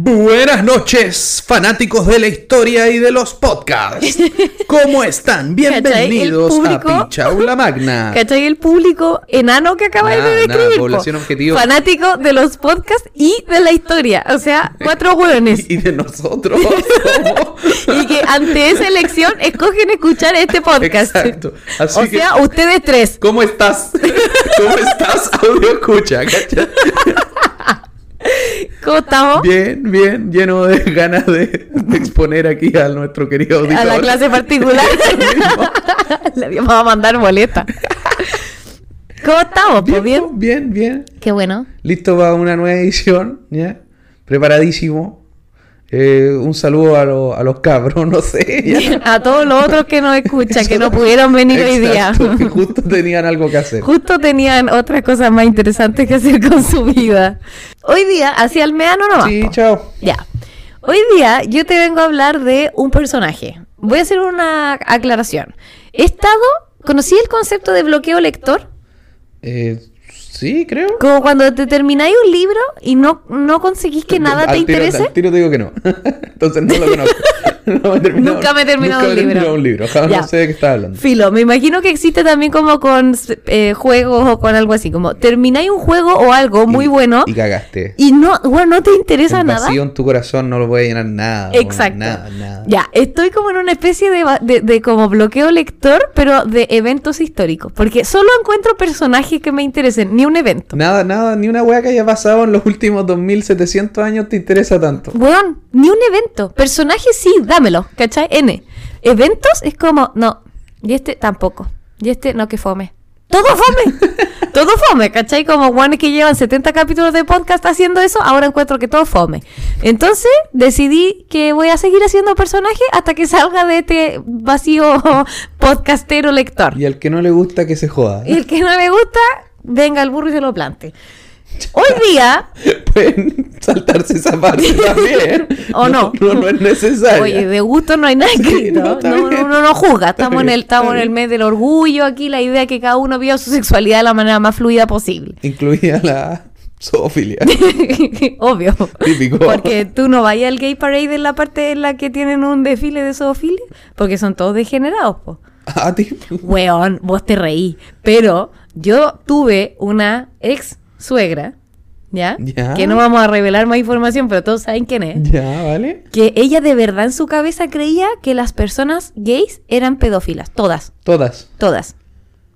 Buenas noches, fanáticos de la historia y de los podcasts. ¿Cómo están? Bienvenidos público- a Pichaula Magna. ¿Cachai? El público enano que acabas Nada, de describir. po. población objetivo. Fanático de los podcasts y de la historia. O sea, cuatro hueones. Y de nosotros y que ante esa elección escogen escuchar este podcast. Exacto. Así o que, sea, ustedes tres. ¿cómo estás? ¿Cómo estás, audio escucha? ¿cachai? ¿Cómo estamos? Bien, bien, lleno de ganas de, de exponer aquí a nuestro querido auditor. A la clase particular. Le vamos a mandar boleta. ¿Cómo estamos? Bien, Pues bien. po, bien, bien. Qué bueno. Listo para una nueva edición, ¿ya? Preparadísimo. Eh, un saludo a, lo- a los cabros, no sé. ya. A todos los otros que nos escuchan, que no pudieron venir hoy día. Que justo tenían algo que hacer. Justo tenían otras cosas más interesantes que hacer con su vida. Hoy día, hacia el meano nomás. Sí, po. chao. Ya. Hoy día yo te vengo a hablar de un personaje. Voy a hacer una aclaración. He estado, conocí el concepto de bloqueo lector, Eh, sí, creo. como cuando te termináis un libro y no, no conseguís que nada te Al tiro- interese. Al tiro te digo que no. Entonces no lo conozco. No me he terminado- Nunca me he terminado nunca un libro. terminado un libro. Jamás Ya. no sé de qué estás hablando. Filo, me imagino que existe también como con eh, juegos o con algo así, como termináis un juego o algo muy Y- bueno Y cagaste. y no, bueno, no te interesa nada. vacío en tu corazón no lo puede llenar nada. Exacto. Nada, nada. Ya, estoy como en una especie de, de, de como bloqueo lector, pero de eventos históricos. Porque solo encuentro personajes que me interesen, ni un evento. Nada, nada, ni una weá que haya pasado en los últimos 2700 años te interesa tanto. Weón, ni un evento. Personajes sí, dámelo, ¿cachai? N. Eventos es como, no. Y este tampoco. Y este, no, que fome. Todo fome. todo fome, ¿cachai? Como guanes que llevan 70 capítulos de podcast haciendo eso, ahora encuentro que todo fome. Entonces decidí que voy a seguir haciendo personajes hasta que salga de este vacío podcastero lector. Y al que no le gusta que se joda. Y el que no le gusta, venga al burro y se lo plante. Hoy día, Pueden saltarse esa parte también. ¿O no? No, no es necesario. Oye, de gusto no hay nada Sí, escrito. no, no, está no, no, juzga. Estamos en el, estamos en el mes del orgullo. Aquí la idea es que cada uno viva su sexualidad de la manera más fluida posible. Incluida la zoofilia. Obvio. Típico. Porque tú no vayas al gay parade en la parte en la que tienen un desfile de zoofilia. Porque son todos degenerados, po. Ah, Weón, vos te reí. Pero yo tuve una ex suegra, ¿ya? Ya. Que no vamos a revelar más información, pero todos saben quién es. Ya, ¿vale? que ella de verdad en su cabeza creía que las personas gays eran pedófilas, todas, Todas. todas.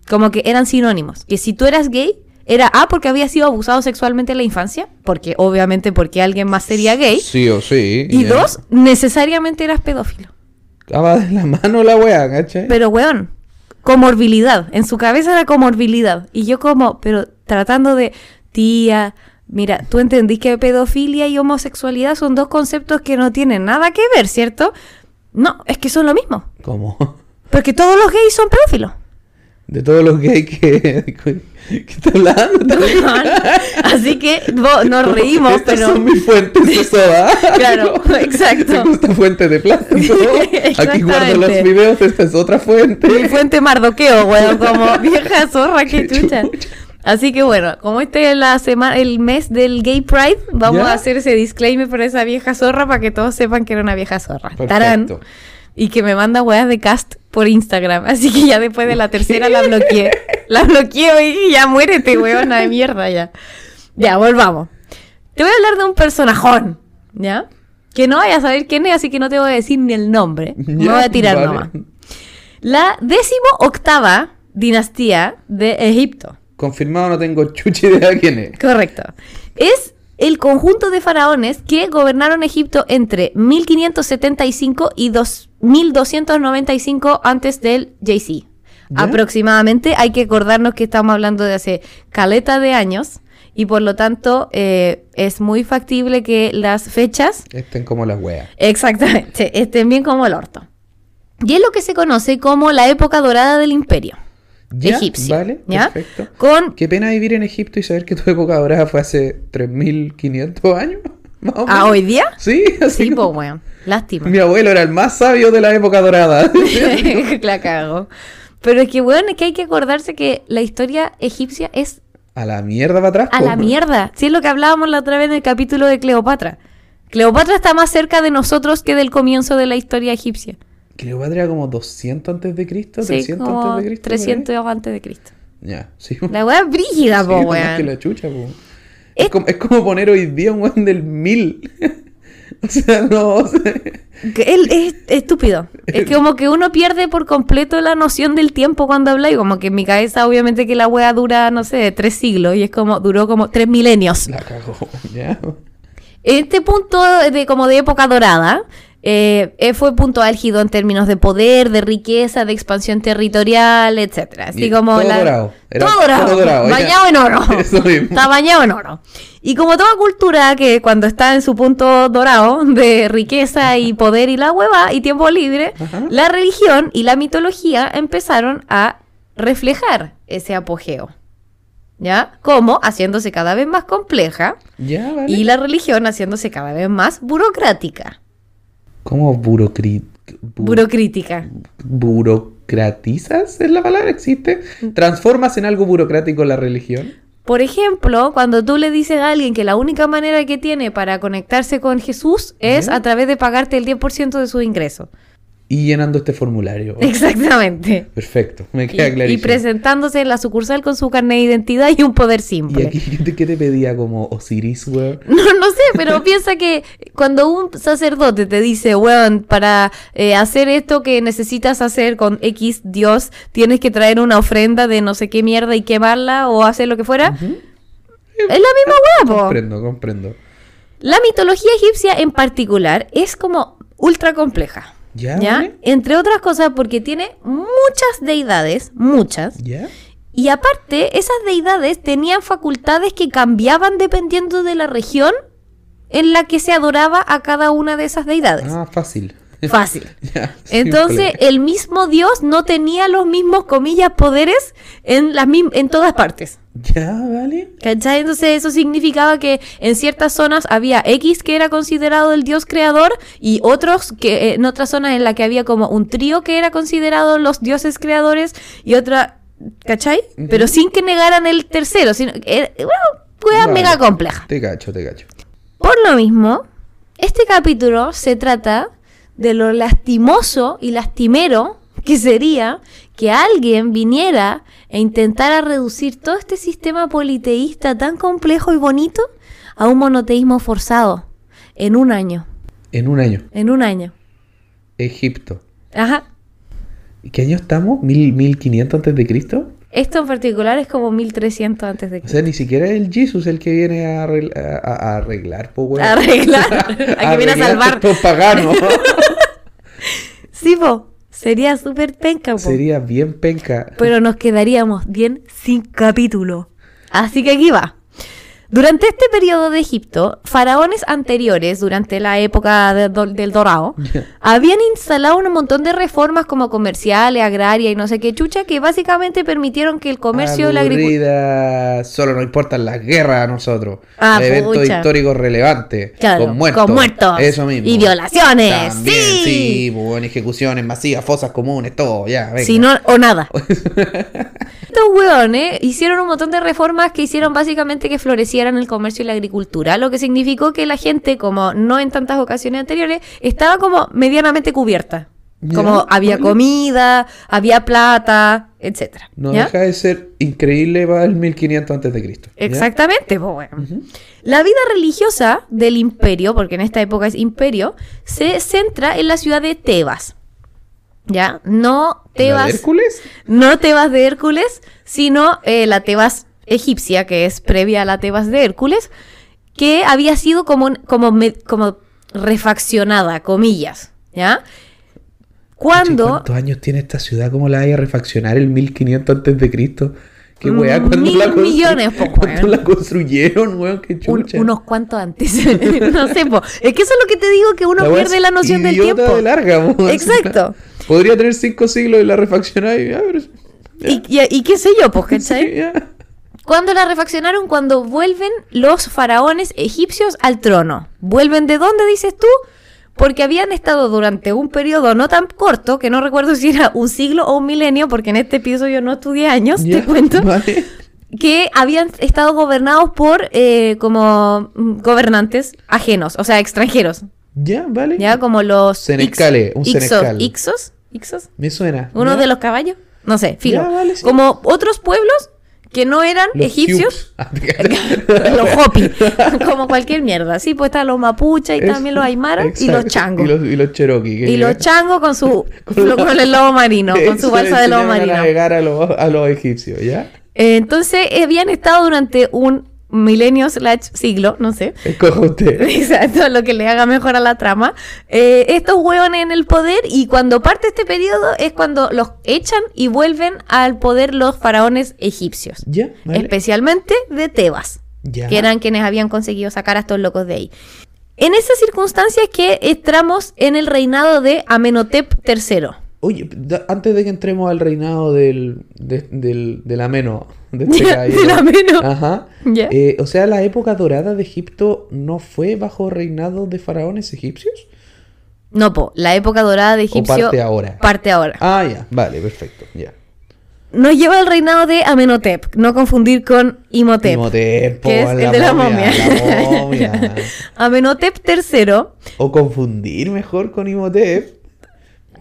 Como que eran sinónimos. Que si tú eras gay, era A porque había sido abusado sexualmente en la infancia, porque obviamente porque alguien más sería gay. Sí o sí. Y dos, necesariamente eras pedófilo. Ah, de la mano la wea, ¿cachai? Pero weón, comorbilidad. En su cabeza era comorbilidad. Y yo como, pero tratando de, tía, mira, tú entendís que pedofilia y homosexualidad son dos conceptos que no tienen nada que ver, ¿cierto? No, es que son lo mismo. ¿Cómo? Porque todos los gays son pedófilos. De todos los gays que. ¿Qué está hablando? Así que vos, nos reímos, Estas pero... son mis fuentes de soda. Claro, exacto. Esta fuente de plástico. Aquí guardo los videos. Esta es otra fuente. Mi fuente mardoqueo, weón, como vieja zorra que Qué chucha. chucha. Así que bueno, como este es la semana, el mes del Gay Pride, vamos ¿Ya? a hacer ese disclaimer para esa vieja zorra para que todos sepan que era una vieja zorra. Tarán. Perfecto. Y que me manda weas de cast por Instagram. Así que ya después de la tercera la bloqueé. La bloqueé y ya muérete, weona de mierda ya. Ya, volvamos. Te voy a hablar de un personajón, ¿ya? Que no vayas a saber quién es, así que no te voy a decir ni el nombre. Me Ya, voy a tirar vale. nomás. La décimo octava dinastía de Egipto. Confirmado, no tengo chucha idea quién es. Correcto. Es el conjunto de faraones que gobernaron Egipto entre 1575 y 2295 antes del JC. ¿Ya? Aproximadamente hay que acordarnos que estamos hablando de hace caleta de años y por lo tanto eh, es muy factible que las fechas Estén como las weas. exactamente estén bien como el orto. Y es lo que se conoce como la época dorada del imperio Ya, egipcio. Vale, ¿ya? perfecto. Con Qué pena vivir en Egipto y saber que tu época dorada fue hace 3500 años. Más o ¿A hoy día? Sí, así Sí, como- pues, weón. Lástima. Mi abuelo era el más sabio de la época dorada. la cago. Pero es que, weón, es que hay que acordarse que la historia egipcia es A la mierda para atrás. a la mierda. Sí, es lo que hablábamos la otra vez en el capítulo de Cleopatra. Cleopatra está más cerca de nosotros que del comienzo de la historia egipcia. Cleopatra como 200 antes de Cristo, Sí, 300 como antes de Cristo. por ahí. 300 antes de Cristo. Ya, sí. La weá es brígida, Sí, po, más que weón. la chucha, po. Es- Es, como, es como poner hoy día un weón del 1000. o sea, no. o sea, él es estúpido. Es que como que uno pierde por completo la noción del tiempo cuando habla y como que en mi cabeza obviamente que la wea dura, no sé, tres siglos y es como, duró como tres milenios. la cagó. Ya. Este punto de como de época dorada eh, eh, fue punto álgido en términos de poder, de riqueza, de expansión territorial, etcétera. Así como todo la- dorado. Era todo dorado, todo dorado, ya. bañado en oro. Está bañado en oro. Y como toda cultura que cuando está en su punto dorado de riqueza y poder y la hueva y tiempo libre, Ajá. la religión y la mitología empezaron a reflejar ese apogeo. ¿Ya? Como haciéndose cada vez más compleja Ya, vale. y la religión haciéndose cada vez más burocrática. ¿Cómo burocri... bu- Burocrítica. burocratizas? ¿Es la palabra? ¿Existe? ¿Transformas en algo burocrático la religión? Por ejemplo, cuando tú le dices a alguien que la única manera que tiene para conectarse con Jesús es a través de pagarte el 10% de sus ingresos. Y llenando este formulario. Exactamente. Perfecto, me Y, queda y clarísimo. presentándose en la sucursal con su carnet de identidad y un poder ¿Y simple. aquí qué te, qué te pedía como Osiris, weón? No, no sé, pero piensa que cuando un sacerdote te dice, weón, para eh, hacer esto que necesitas hacer con X Dios, tienes que traer una ofrenda de no sé qué mierda y quemarla o hacer lo que fuera, es la misma weá, po. Comprendo, comprendo. La mitología egipcia en particular es como ultra compleja. ¿Ya? Entre otras cosas porque tiene muchas deidades, muchas, ¿Ya? y aparte esas deidades tenían facultades que cambiaban dependiendo de la región en la que se adoraba a cada una de esas deidades. Ah, fácil. Fácil. Ya, Entonces, el mismo Dios no tenía los mismos, comillas, poderes en, las en todas partes. ¿Ya, vale? ¿Cachai? Entonces eso significaba que en ciertas zonas había X que era considerado el dios creador y otros que eh, en otras zonas en la que había como un trío que era considerado los dioses creadores y otra, ¿cachai? Pero sin que negaran el tercero, sino eh, bueno, fue Vale. mega compleja. Te cacho, te cacho. Por lo mismo, este capítulo se trata de lo lastimoso y lastimero que sería que alguien viniera e intentara reducir todo este sistema politeísta tan complejo y bonito a un monoteísmo forzado en un año. En un año. En un año. Egipto. Ajá. ¿Y ¿Qué año estamos? ¿Mil, ¿1500 antes de Cristo? Esto en particular es como 1300 antes de O que sea, ni siquiera es el Jesus el que viene a, arregl- a- a- arreglar, po, weón. arreglar. a que viene a Arreglar salvar. Estos paganos. Sí, po. Sería súper penca, po. Sería bien penca. pero nos quedaríamos bien sin capítulo. Así que aquí va. Durante este periodo de Egipto, faraones anteriores, durante la época de- del Dorado, habían instalado un montón de reformas como comerciales, agrarias y no sé qué chucha, que básicamente permitieron que el comercio y la agricultura... Solo nos importan las guerras a nosotros. Ah, Eventos históricos relevantes. Claro, con muertos. con muertos. Eso mismo. Y violaciones, También, sí. sí. pues, bueno, ejecuciones masivas, fosas comunes, todo. Ya, venga. Si no, o nada. Estos hueones hicieron un montón de reformas que hicieron básicamente que florecieran el comercio y la agricultura, lo que significó que la gente, como no en tantas ocasiones anteriores, estaba como medianamente cubierta. Ya, Como había comida, había plata, etcétera. No ¿ya? deja de ser increíble para el 1500 antes de Cristo. Exactamente, pues bueno. La vida religiosa del imperio, porque en esta época es imperio, se centra en la ciudad de Tebas. ¿Ya? No ¿La de Tebas. Hércules? no Tebas de Hércules, sino eh, la Tebas egipcia, que es previa a la Tebas de Hércules, que había sido como, como, me- como refaccionada, comillas, ¿ya? Cuando... ¿Cuántos años tiene esta ciudad? ¿Cómo la vaya a refaccionar el 1500 antes de Cristo? ¿Qué Mm, weá? ¿Cuándo mil la constru- millones, po, ¿Cuándo weón. la construyeron, weón? Qué un- chucha. unos cuantos antes. no sé, po. es que eso es lo que te digo, que uno La pierde la noción del tiempo. de larga. Exacto. Podría tener cinco siglos y la refaccionada y... ah, pero- Y, y- y qué sé yo, pues, ¿cachai? Sí, ya. ¿Cuándo la refaccionaron? Cuando vuelven los faraones egipcios al trono. ¿Vuelven de dónde, dices tú? Porque habían estado durante un periodo no tan corto, que no recuerdo si era un siglo o un milenio, porque en este episodio no estudié años, Ya, te cuento, vale. que habían estado gobernados por eh, como mm, gobernantes ajenos, o sea, extranjeros. Ya, vale. Ya, como los Senecales, un Ixos, senecal. Ixos, Ixos, Me suena. uno ¿Ya? de los caballos, no sé, filo. Ya, vale, sí. Como otros pueblos que no eran Los egipcios. Ah, los Hopi, como cualquier mierda. Sí, pues están los mapuches y también los aymaras y los changos. Y los, y los Y los changos con su Con el lobo marino, con su balsa de lobo enseñaron a marino. navegar a los, a los egipcios, ¿ya? Eh, entonces eh, habían estado durante un milenio slash siglo, no sé. Escoja usted. Exacto, lo que le haga mejor a la trama. Eh, estos hueones en el poder y cuando parte este periodo es cuando los echan y vuelven al poder los faraones egipcios. Ya, vale. Especialmente de Tebas, Ya. que eran quienes habían conseguido sacar a estos locos de ahí. En esas circunstancias que entramos en el reinado de Amenhotep III. Oye, da- antes de que entremos al reinado del, de- del, del ameno, de este caballero. del Ameno. Ajá. Ya. Eh, o sea, la época dorada de Egipto no fue bajo reinado de faraones egipcios. No, po, la época dorada de Egipcio. parte ahora? Parte ahora. Ah, ya, vale, perfecto, ya. Nos lleva al reinado de Amenhotep, no confundir con Imhotep. Imhotep, po, que es el de la momia. La momia. Amenhotep III. o confundir mejor con Imhotep.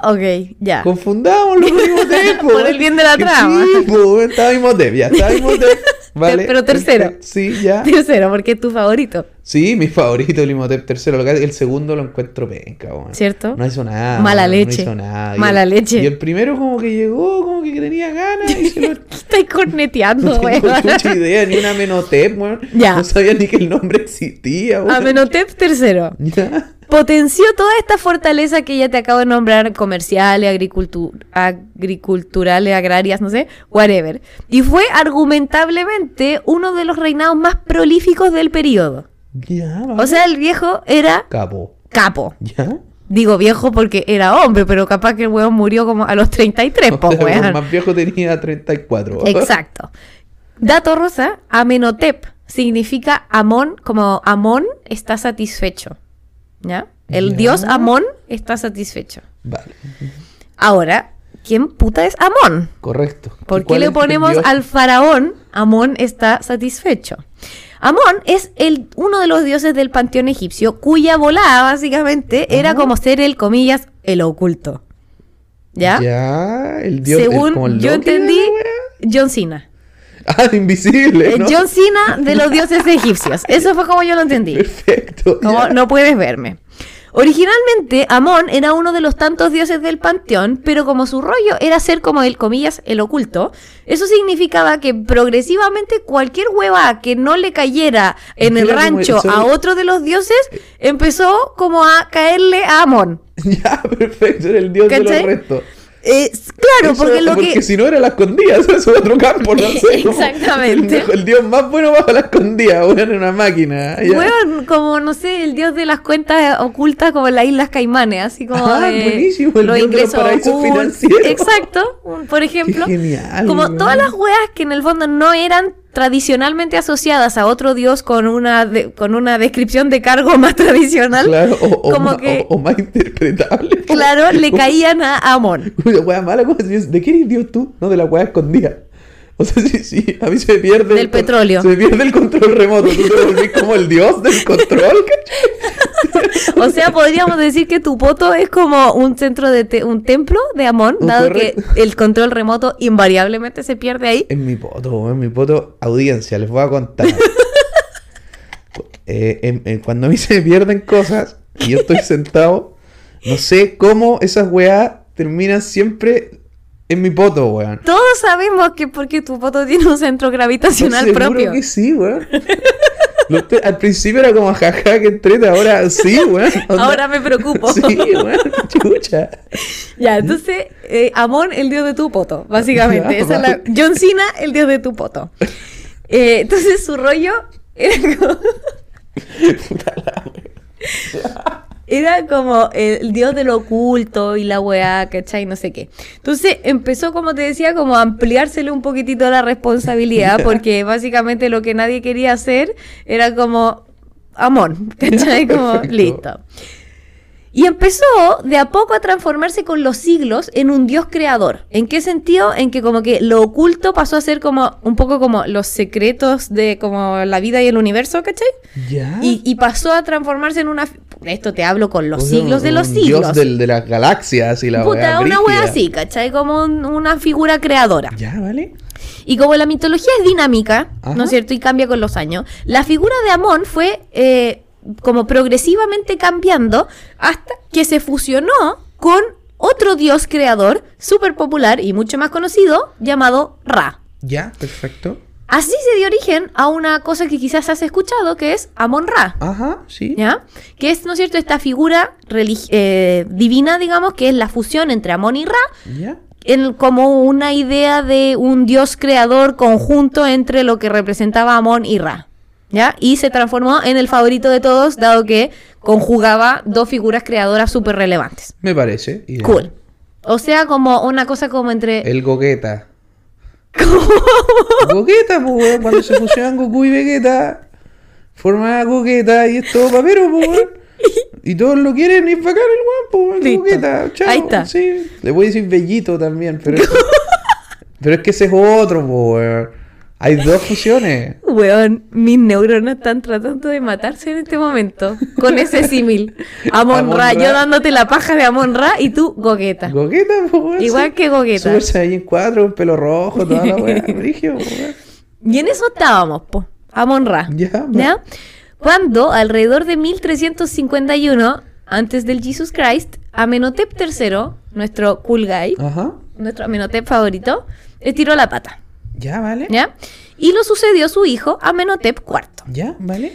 Ok, ya. Confundámoslo con Imhotep. po. Por el bien de la trama. Sí, po, estaba Imhotep, ya estaba Imhotep. Vale. Pero tercero. Sí, ya. Tercero, porque es tu favorito, Sí, mi favorito, el Imhotep tercero. El segundo lo encuentro penca, weón. ¿cierto? No hizo nada. Mala leche. No hizo nada. Y Mala el- leche. Y el primero como que llegó, como que tenía ganas y se lo... Estáis corneteando, No tengo mucha idea, ni una Amenhotep, weón. Ya. No sabía ni que el nombre existía, weón. Amenhotep III. Ya. Potenció toda esta fortaleza que ya te acabo de nombrar, comerciales, agricultu- agriculturales, agrarias, no sé, whatever. Y fue argumentablemente uno de los reinados más prolíficos del periodo. Ya, vale. O sea, el viejo era Capo. capo. ¿Ya? Digo viejo porque era hombre, pero capaz que el weón murió como a los 33, O po, el más viejo tenía 34. Exacto. Dato rosa, Amenhotep significa Amón, como Amón está satisfecho. ¿Ya? El Ya. dios Amón está satisfecho. Vale, Ahora, ¿quién puta es Amón? correcto. ¿Por ¿Y qué le ponemos al faraón Amón está satisfecho? Amón es el, uno de los dioses del panteón egipcio, cuya volada básicamente era como ser el, comillas, el oculto. ¿Ya? Ya, el dios. el- Según como el yo entendí. John Cena. Ah, invisible. Eh, ¿no? John Cena de los dioses egipcios. Eso fue como yo lo entendí. Perfecto. Como no puedes verme. Originalmente, Amón era uno de los tantos dioses del panteón, pero como su rollo era ser como el, comillas, el oculto, eso significaba que progresivamente cualquier hueva que no le cayera en el rancho a otro de los dioses, empezó como a caerle a Amón. Ya, perfecto. Era el dios de ¿Cachai? los restos. Eh, claro, Eso- porque lo porque que... si no era la escondida, eso es otro campo, no sé. Exactamente. El, el dios más bueno bajo la escondida, bueno, en una máquina. ya. Weón, como no sé, el dios de las cuentas ocultas como en las Islas Caimanes, así como Ah, de buenísimo, el los dios de los ingresos paraísos ocultos. financieros. Exacto, por ejemplo. Qué genial, como todas las weas que en el fondo no eran tradicionalmente asociadas a otro dios con una de- con una descripción de cargo más tradicional, Claro, o, o como más, que- o- o más interpretable. claro, le caían a Amón. Una wea mala, como si ¿de qué eres dios tú? No, de la wea escondida. O sea, sí, sí, a mí se me pierde. Del el petróleo. Se me pierde el control remoto. Tú te volvís como el dios del control. O sea, podríamos decir que tu poto es como un centro de te- un templo de Amón, dado correcto. que el control remoto invariablemente se pierde ahí. En mi poto, en mi poto, audiencia, les voy a contar. Eh, en- en- cuando a mí se me pierden cosas y yo estoy sentado, no sé cómo esas weas terminan siempre en mi poto, weón. Todos sabemos que porque tu poto tiene un centro gravitacional Seguro propio. que sí, weón. Al principio era como jaja que entrete, ahora sí, weón. Onda- Ahora me preocupo. Sí, weón, chucha. Ya, entonces, eh, Amón, el dios de tu poto, básicamente. Ya, Esa es la- vale. John Cena, el dios de tu poto. Eh, entonces, su rollo era como, Puta la wea. Era como el dios de lo oculto y la weá, ¿cachai? No sé qué. Entonces, empezó, como te decía, como a ampliársele un poquitito la responsabilidad, porque básicamente lo que nadie quería hacer era como Amón, ¿cachai? Como, listo. Y empezó de a poco a transformarse con los siglos en un dios creador. ¿En qué sentido? En que como que lo oculto pasó a ser como un poco como los secretos de como la vida y el universo, ¿cachai? Ya. Y, y pasó a transformarse en una... Esto te hablo con los siglos de un los siglos. Dios del- de las galaxias y la Puta, una wea así, ¿cachai? Como un- una figura creadora. Ya, ¿vale? Y como la mitología es dinámica, Ajá. ¿no es cierto? Y cambia con los años, la figura de Amón fue eh, como progresivamente cambiando hasta que se fusionó con otro dios creador súper popular y mucho más conocido llamado Ra. Ya, perfecto. Así se dio origen a una cosa que quizás has escuchado, que es Amón Ra. Ajá, sí. ¿Ya? Que es, ¿no es cierto?, esta figura eh, divina, digamos, que es la fusión entre Amón y Ra, Ya. en- como una idea de un dios creador conjunto entre lo que representaba Amón y Ra. ¿Ya? Y se transformó en el favorito de todos, dado que conjugaba dos figuras creadoras súper relevantes. Me parece. ideal. Cool. O sea, como una cosa como entre... El Gogeta. Gogeta, pues, cuando se fusionan Goku y Vegeta, forman a Gogeta y es todo papero, pues. Y todos lo quieren y es bacán el Listo. Gogeta. Chao. Ahí está. Sí. Le voy a decir Bellito también, pero es, pero es que ese es otro, pues. Hay dos fusiones. Weón, mis neuronas están tratando de matarse en este momento. Con ese símil. Amon Ra, yo dándote la paja de Amon Ra y tú Gogueta. Gogeta, pues, weón. Igual que Gogeta. Super Saiyan 4, pelo rojo, toda la weá. Brigio, weón. Y en eso estábamos, po. Amon Ra. Ya, ¿Ya? Cuando, alrededor de 1351, antes del Jesus Christ, Amenhotep III, nuestro cool guy, Ajá. nuestro Amenhotep favorito, estiró la pata. Ya, vale. ¿Ya? Y lo sucedió su hijo, Amenhotep IV. Ya, vale.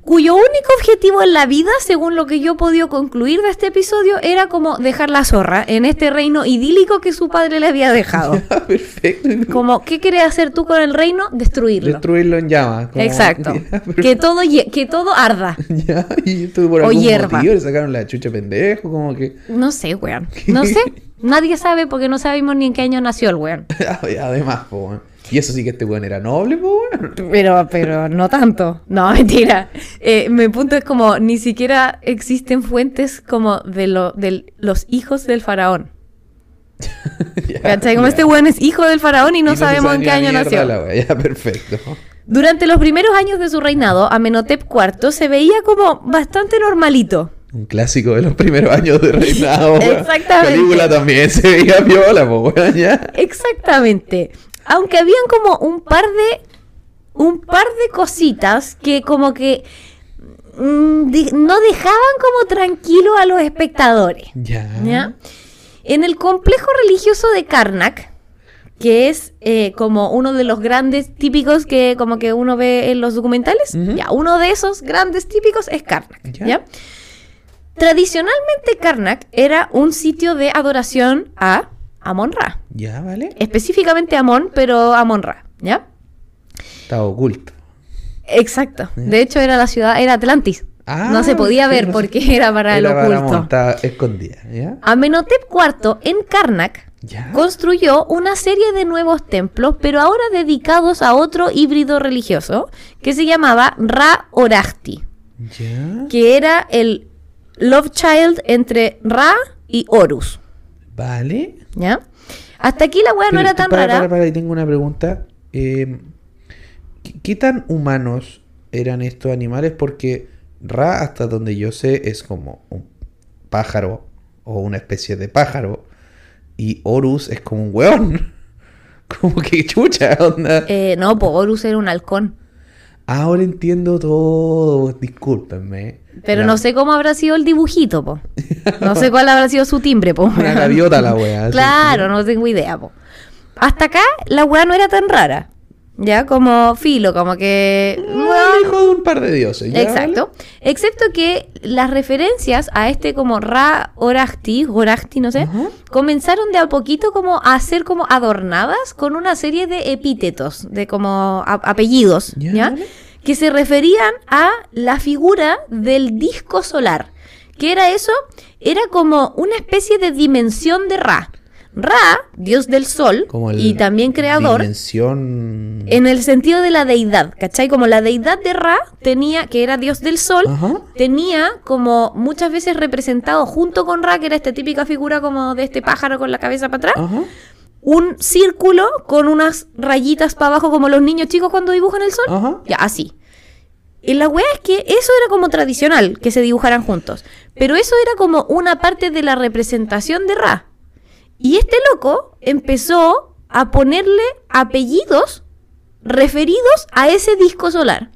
cuyo único objetivo en la vida, según lo que yo he podido concluir de este episodio, era como dejar la zorra en este reino idílico que su padre le había dejado. Ya, perfecto. Como, ¿qué querés hacer tú con el reino? Destruirlo. Destruirlo en llamas. como- Exacto. Ya, que, todo, que todo arda. Ya, y esto por O algún hierba. motivo le sacaron la chucha pendejo, como que... No sé, weón. No sé. Nadie sabe porque no sabemos ni en qué año nació el weón. Además, po, weón. Y eso sí que este weón era noble, weón. Pero, pero no tanto. No, mentira. Eh, mi punto es como ni siquiera existen fuentes como de, lo, de los hijos del faraón. ¿Cachai? Como este weón es hijo del faraón y no, Y sabemos sabe en qué la año nació. la. Ya, perfecto. Durante los primeros años de su reinado, Amenhotep IV se veía como bastante normalito. Un clásico de los primeros años de reinado. Exactamente. película también se veía viola, ya. Exactamente. Aunque habían como un par de. un par de cositas que como que. mm, no dejaban como tranquilo a los espectadores. Ya. ¿ya? En el complejo religioso de Karnak, que es eh, como uno de los grandes típicos que como que uno ve en los documentales, ya, uno de esos grandes típicos es Karnak, Ya. ¿ya? Tradicionalmente Karnak era un sitio de adoración a Amon-Ra, Ya, vale. específicamente Amon, pero Amon-Ra, ¿ya? Está oculto. Exacto. De hecho era la ciudad, era Atlantis. Ah, no se podía ver no se- porque era para Era el oculto. montar escondida, ¿ya? Amenhotep IV en Karnak Ya. construyó una serie de nuevos templos, pero ahora dedicados a otro híbrido religioso que se llamaba Ra Orachti, Ya. que era el love child entre Ra y Horus. Vale. ¿Ya? Hasta aquí la weá no era tan para, rara. Para, para, ahí tengo una pregunta. Eh, ¿qué, qué tan humanos eran estos animales? Porque Ra, hasta donde yo sé, es como un pájaro o una especie de pájaro. Y Horus es como un weón. Como que chucha, onda. Eh, no, pues Horus era un halcón. Ahora entiendo todo. Discúlpenme. Pero La- no sé cómo habrá sido el dibujito, po. No sé cuál habrá sido su timbre, po. Una gaviota la así. Claro, no tengo idea, po. Hasta acá la weá no era tan rara. Ya, como filo, como que. Ah, el hijo de un par de dioses. ¿ya, Exacto. Excepto que las referencias a este como Ra Orachti, Orachti, no sé, comenzaron de a poquito como a ser como adornadas con una serie de epítetos, de como apellidos, Ya, ¿ya? Que se referían a la figura del disco solar. ¿Qué era eso? Era como una especie de dimensión de Ra. Ra, dios del sol y también creador, Dimensión. en el sentido de la deidad, ¿cachai? Como la deidad de Ra tenía, que era dios del sol, Ajá. tenía como muchas veces representado junto con Ra, que era esta típica figura como de este pájaro con la cabeza para atrás, Ajá. un círculo con unas rayitas para abajo como los niños chicos cuando dibujan el sol. Ajá. Ya, así. Y la weá es que eso era como tradicional, que se dibujaran juntos. Pero eso era como una parte de la representación de Ra. Y este loco empezó a ponerle apellidos referidos a ese disco solar.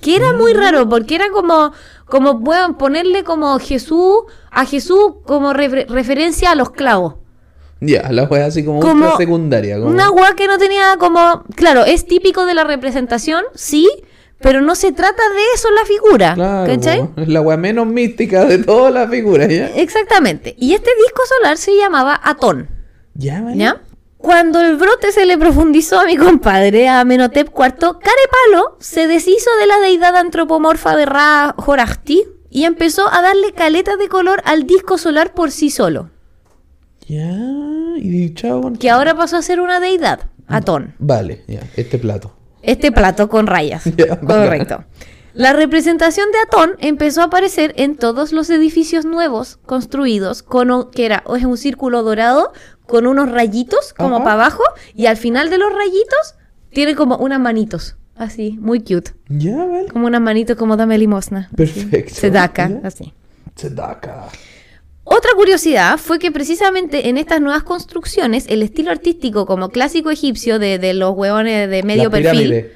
Que era muy raro, porque era como, como bueno, ponerle como Jesús, a Jesús como refer- referencia a los clavos. Ya, la wea así como, Como ultra secundaria. Como... Una weá que no tenía como. Claro, es típico de la representación, sí, pero no se trata de eso en la figura. Claro, ¿Cachai? es la wea menos mística de todas las figuras, ¿ya? Exactamente. Y este disco solar se llamaba Atón. Ya, vale. ¿Ya? Cuando el brote se le profundizó a mi compadre, a Amenhotep IV, Carepalo se deshizo de la deidad antropomorfa de Ra Horajti y empezó a darle caletas de color al disco solar por sí solo, Ya, y chao. que ahora pasó a ser una deidad, Atón. Vale, ya, este plato. Este plato con rayas. Correcto. La representación de Atón empezó a aparecer en todos los edificios nuevos construidos, con un- que era es un círculo dorado con unos rayitos como Ajá. para abajo y al final de los rayitos tiene como unas manitos, así, muy cute, Ya, vale. como unas manitos como dame limosna. Perfecto. Sedaka, así. Sedaka. Otra curiosidad fue que precisamente en estas nuevas construcciones el estilo artístico como clásico egipcio de, de los hueones de medio perfil,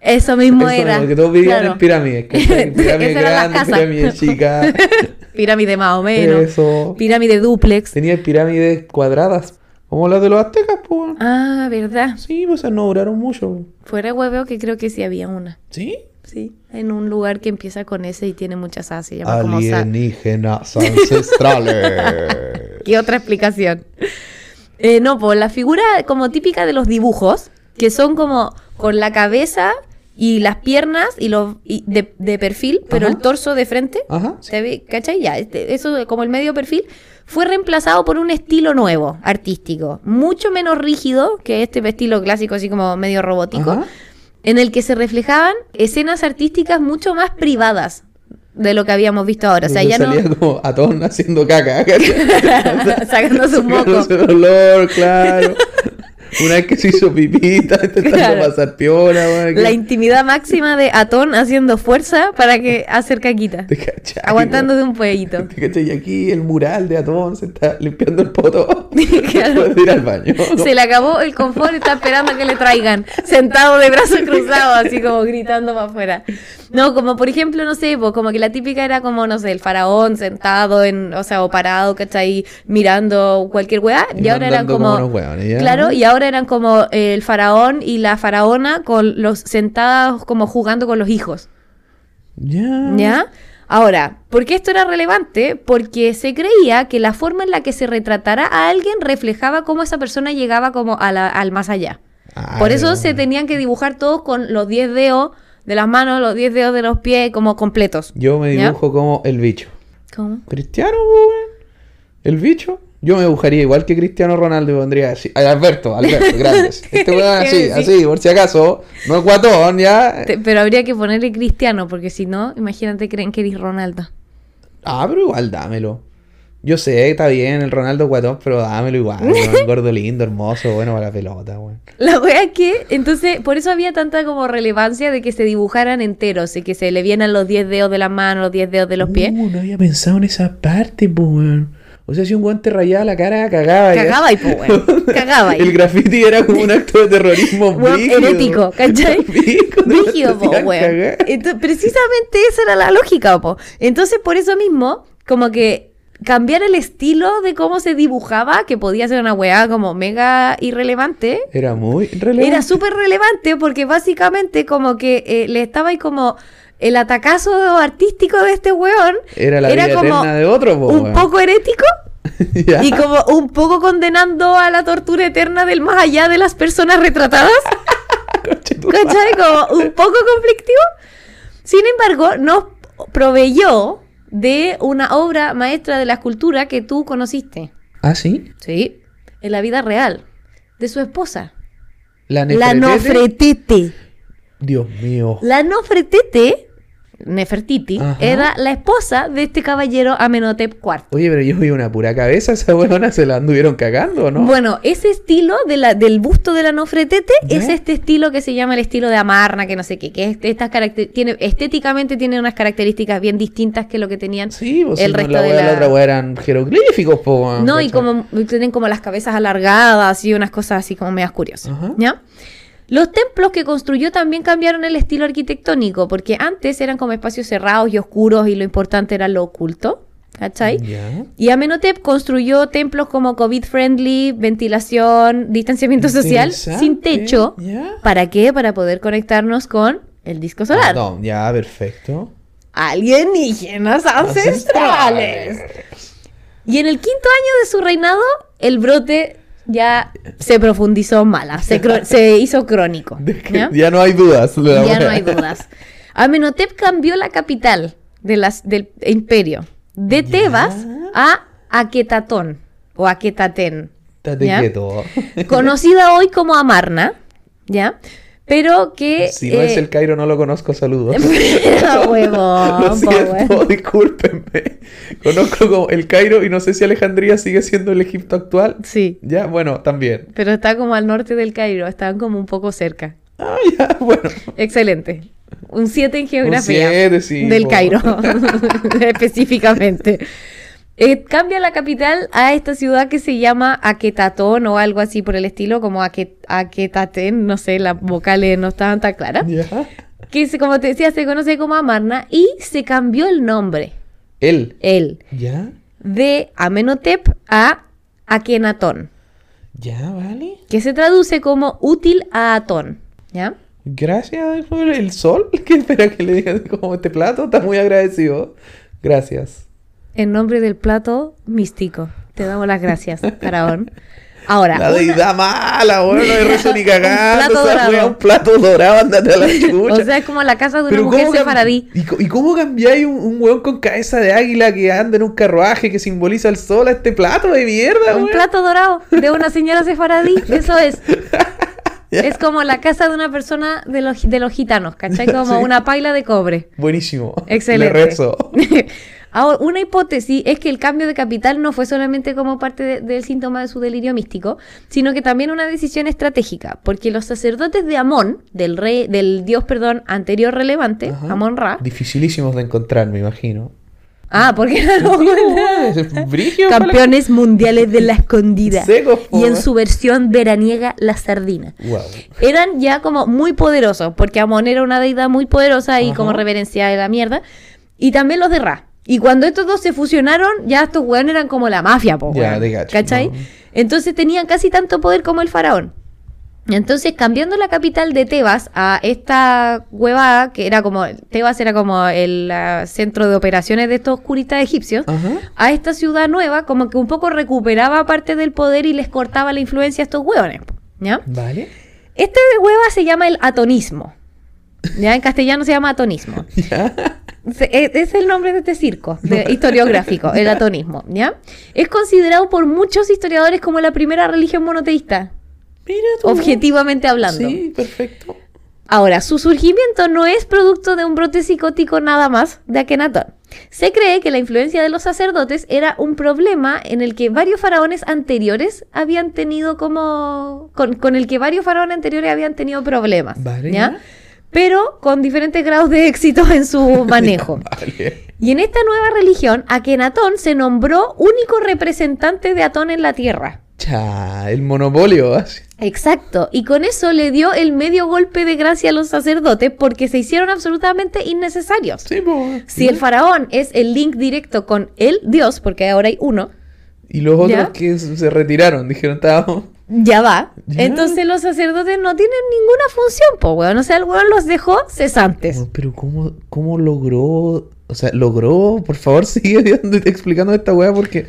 eso mismo Eso era. mismo, que todos vivían claro. en pirámides. Pirámide grande, pirámide chica. Pirámide más o menos. Eso. Pirámide duplex. Tenía pirámides cuadradas. Como las de los aztecas, pues. Ah, ¿verdad? Sí, pues esas no duraron mucho. Fuera hueveo que creo que sí había una. ¿Sí? Sí. En un lugar que empieza con S y tiene muchas A. Se llama como Sa- Alienígenas ancestrales. ¿Qué otra explicación? Eh, no, pues la figura como típica de los dibujos, que son como con la cabeza y las piernas y los y de, de perfil, pero Ajá. el torso de frente. Ajá. ¿Se ve? ¿Cachai? Ya, este- eso como el medio perfil fue reemplazado por un estilo nuevo, artístico, mucho menos rígido que este estilo clásico, así como medio robótico, Ajá. En el que se reflejaban escenas artísticas mucho más privadas de lo que habíamos visto ahora. O sea, ya no... salía como Atón haciendo caca. Sacándose un moco. Sacándose el olor, claro. Una vez que se hizo pipita, intentando Claro. pasar piola, weón, La intimidad máxima de Atón haciendo fuerza para que hacer caquita. ¿Te cachai, Aguantando de un pollito. ¿Te cachai? Y aquí el mural de Atón se está limpiando el poto. Claro. Ir al baño. Se le acabó el confort y está esperando a que le traigan. Sentado de brazos cruzados, así como gritando para afuera. No, como por ejemplo, no sé, pues como que la típica era como, no sé, el faraón sentado en, o sea, o parado, ¿cachai? Mirando cualquier weá. Y, Y ahora eran mandando como. ¿ya? Claro, y ahora eran como el faraón y la faraona con los sentados como jugando con los hijos. Ya. ¿Ya? Ahora, ¿por qué esto era relevante? Porque se creía que la forma en la que se retratara a alguien reflejaba cómo esa persona llegaba como a la- al más allá. Ah, Por eso se tenían que dibujar todos con los 10 dedos de las manos, los 10 dedos de los pies como completos. Yo me ¿Ya? dibujo como el bicho. ¿Cómo? ¿Cristiano, weón? ¿El bicho? Yo me dibujaría igual que Cristiano Ronaldo y pondría así. Alberto, Alberto, grandes. Este weón así, Sí. así, por si acaso. No es guatón, ya. Te- pero habría que ponerle cristiano, porque si no, imagínate creen que eres Ronaldo. Ah, pero igual dámelo. Yo sé, está bien el Ronaldo guatón, pero dámelo igual. Gordo lindo, hermoso, bueno para la pelota, weón. La wea es que, entonces, por eso había tanta como relevancia de que se dibujaran enteros y que se le vieran los 10 dedos de las manos, los 10 dedos de los pies. Uh, no había pensado en esa parte, pues, weón. O sea, si un guante rayaba la cara, cagaba. Cagaba ahí, po, weón. Cagaba. El graffiti era como un acto de terrorismo Weón, herético, ¿cachai? Brígido, po, weón. Entonces, precisamente esa era la lógica, po. Entonces, por eso mismo, como que cambiar el estilo de cómo se dibujaba, que podía ser una weá como mega irrelevante, Era muy relevante. era súper relevante porque básicamente como que eh, le estaba ahí como el atacazo artístico de este weón Era la vida eterna de otro, po, un weón. poco herético y como un poco condenando a la tortura eterna del más allá de las personas retratadas. ¿Cachai? Como un poco conflictivo. Sin embargo, nos proveyó de una obra maestra de la escultura que tú conociste. ¿Ah, sí? Sí. en la vida real de su esposa. La La. Nofretete. Dios mío. La Nofretete, Nefertiti, Ajá. era la esposa de este caballero Amenhotep IV. Oye, pero yo vi una pura cabeza, esa weona se la anduvieron cagando, ¿no? Bueno, ese estilo de la, del busto de la Nofretete es este estilo que se llama el estilo de Amarna, que no sé qué, que es- estas tiene, estéticamente tiene unas características bien distintas que lo que tenían Sí, pues el no, resto la de la- la otra eran jeroglíficos, po. No, y como tienen como las cabezas alargadas y unas cosas así como medias curiosas. Ajá. ¿Ya? Los templos que construyó también cambiaron el estilo arquitectónico, porque antes eran como espacios cerrados y oscuros y lo importante era lo oculto. ¿Cachai? Y Amenhotep construyó templos como COVID-friendly, ventilación, distanciamiento social, sin techo. ¿Para qué? Para poder conectarnos con el disco solar. Perdón, ya, perfecto. Alienígenas ancestrales. Y en el quinto año de su reinado, el brote ya se profundizó mala, se, cro- se hizo crónico. ¿ya? ya no hay dudas. Ya no hay dudas. Amenhotep cambió la capital de las, del imperio de Ya. Tebas a Aquetatón o quieto. conocida hoy como Amarna, ¿ya? Pero que... Si no es eh, el Cairo, no lo conozco, saludos. huevón, Lo siento, weón. discúlpenme. Conozco como el Cairo y no sé si Alejandría sigue siendo el Egipto actual. Sí, Ya, bueno, también. pero está como al norte del Cairo, están como un poco cerca. Ah, ya, bueno. Excelente. Un 7 en geografía. siete, sí, Del po. Cairo, específicamente. Eh, cambia la capital a esta ciudad que se llama Aquetatón o algo así por el estilo, como Aque- Aquetaten, no sé, las vocales no estaban tan claras. Que se- como te decía, se conoce como Amarna y se cambió el nombre, Él. él, Ya. de Amenhotep a Akenatón, Ya, vale. que se traduce como útil a Atón. ¿Ya? Gracias por el sol. ¿Qué espera que le diga como este plato? Está muy agradecido. Gracias. En nombre del plato místico. Te damos las gracias, Faraón. Ahora, La una- deidad mala, bueno, no hay rezo ni cagando. plato o sea, dorado. un plato dorado, andate a la chucha. o sea, es como la casa de una Pero mujer ¿cómo cam- sefaradí. ¿Y, cómo cambiáis un, un weón con cabeza de águila que anda en un carruaje que simboliza el sol a este plato de mierda, Un weón? plato dorado de una señora sefaradí. Eso es. Ya. Es como la casa de una persona de los, de los gitanos, ¿cachai? Como Sí. una paila de cobre. Buenísimo. Excelente. Le rezo. Ahora, una hipótesis es que el cambio de capital no fue solamente como parte de- del síntoma de su delirio místico, sino que también una decisión estratégica, porque los sacerdotes de Amón, del rey, del dios, perdón, anterior relevante, Ajá. Amón Ra, Dificilísimos de encontrar, me imagino. ah, porque la- campeones mundiales de la escondida Secos, po, y en su versión veraniega la sardina. Wow. Eran ya como muy poderosos, porque Amón era una deidad muy poderosa y Ajá. como reverencia de la mierda. Y también los de Ra. Y cuando estos dos se fusionaron, ya estos weones eran como la mafia, po, Ya, weón. gacho, ¿Cachai? no. Entonces tenían casi tanto poder como el faraón. Entonces, cambiando la capital de Tebas a esta huevada, que era como, Tebas era como el centro de operaciones de estos curistas egipcios, Ajá. a esta ciudad nueva, como que un poco recuperaba parte del poder y les cortaba la influencia a estos hueones. ¿Ya? Vale. Este hueva se llama el atonismo. Ya en castellano se llama atonismo. Ya. Se- e- Es el nombre de este circo de- historiográfico, el atonismo, ¿ya? Es considerado por muchos historiadores como la primera religión monoteísta, Mira tú. objetivamente hablando. Sí, perfecto. Ahora, su surgimiento no es producto de un brote psicótico nada más de Akenatón. Se cree que la influencia de los sacerdotes era un problema en el que varios faraones anteriores habían tenido como... con, con el que varios faraones anteriores habían tenido problemas. Vale, ¿ya? Pero con diferentes grados de éxito en su manejo. Vale. Y en esta nueva religión, Akenatón se nombró único representante de Atón en la tierra. Cha, el monopolio. así. Exacto, y con eso le dio el medio golpe de gracia a los sacerdotes porque se hicieron absolutamente innecesarios. Sí, po. Si el faraón es el link directo con el dios, porque ahora hay uno, Y los otros ¿Ya? que se retiraron, dijeron, estábamos. Ya va. Ya. Entonces los sacerdotes no tienen ninguna función, po, weón. O sea, el weón los dejó cesantes. Pero ¿cómo, cómo logró? O sea, logró, por favor, sigue explicando esta weá porque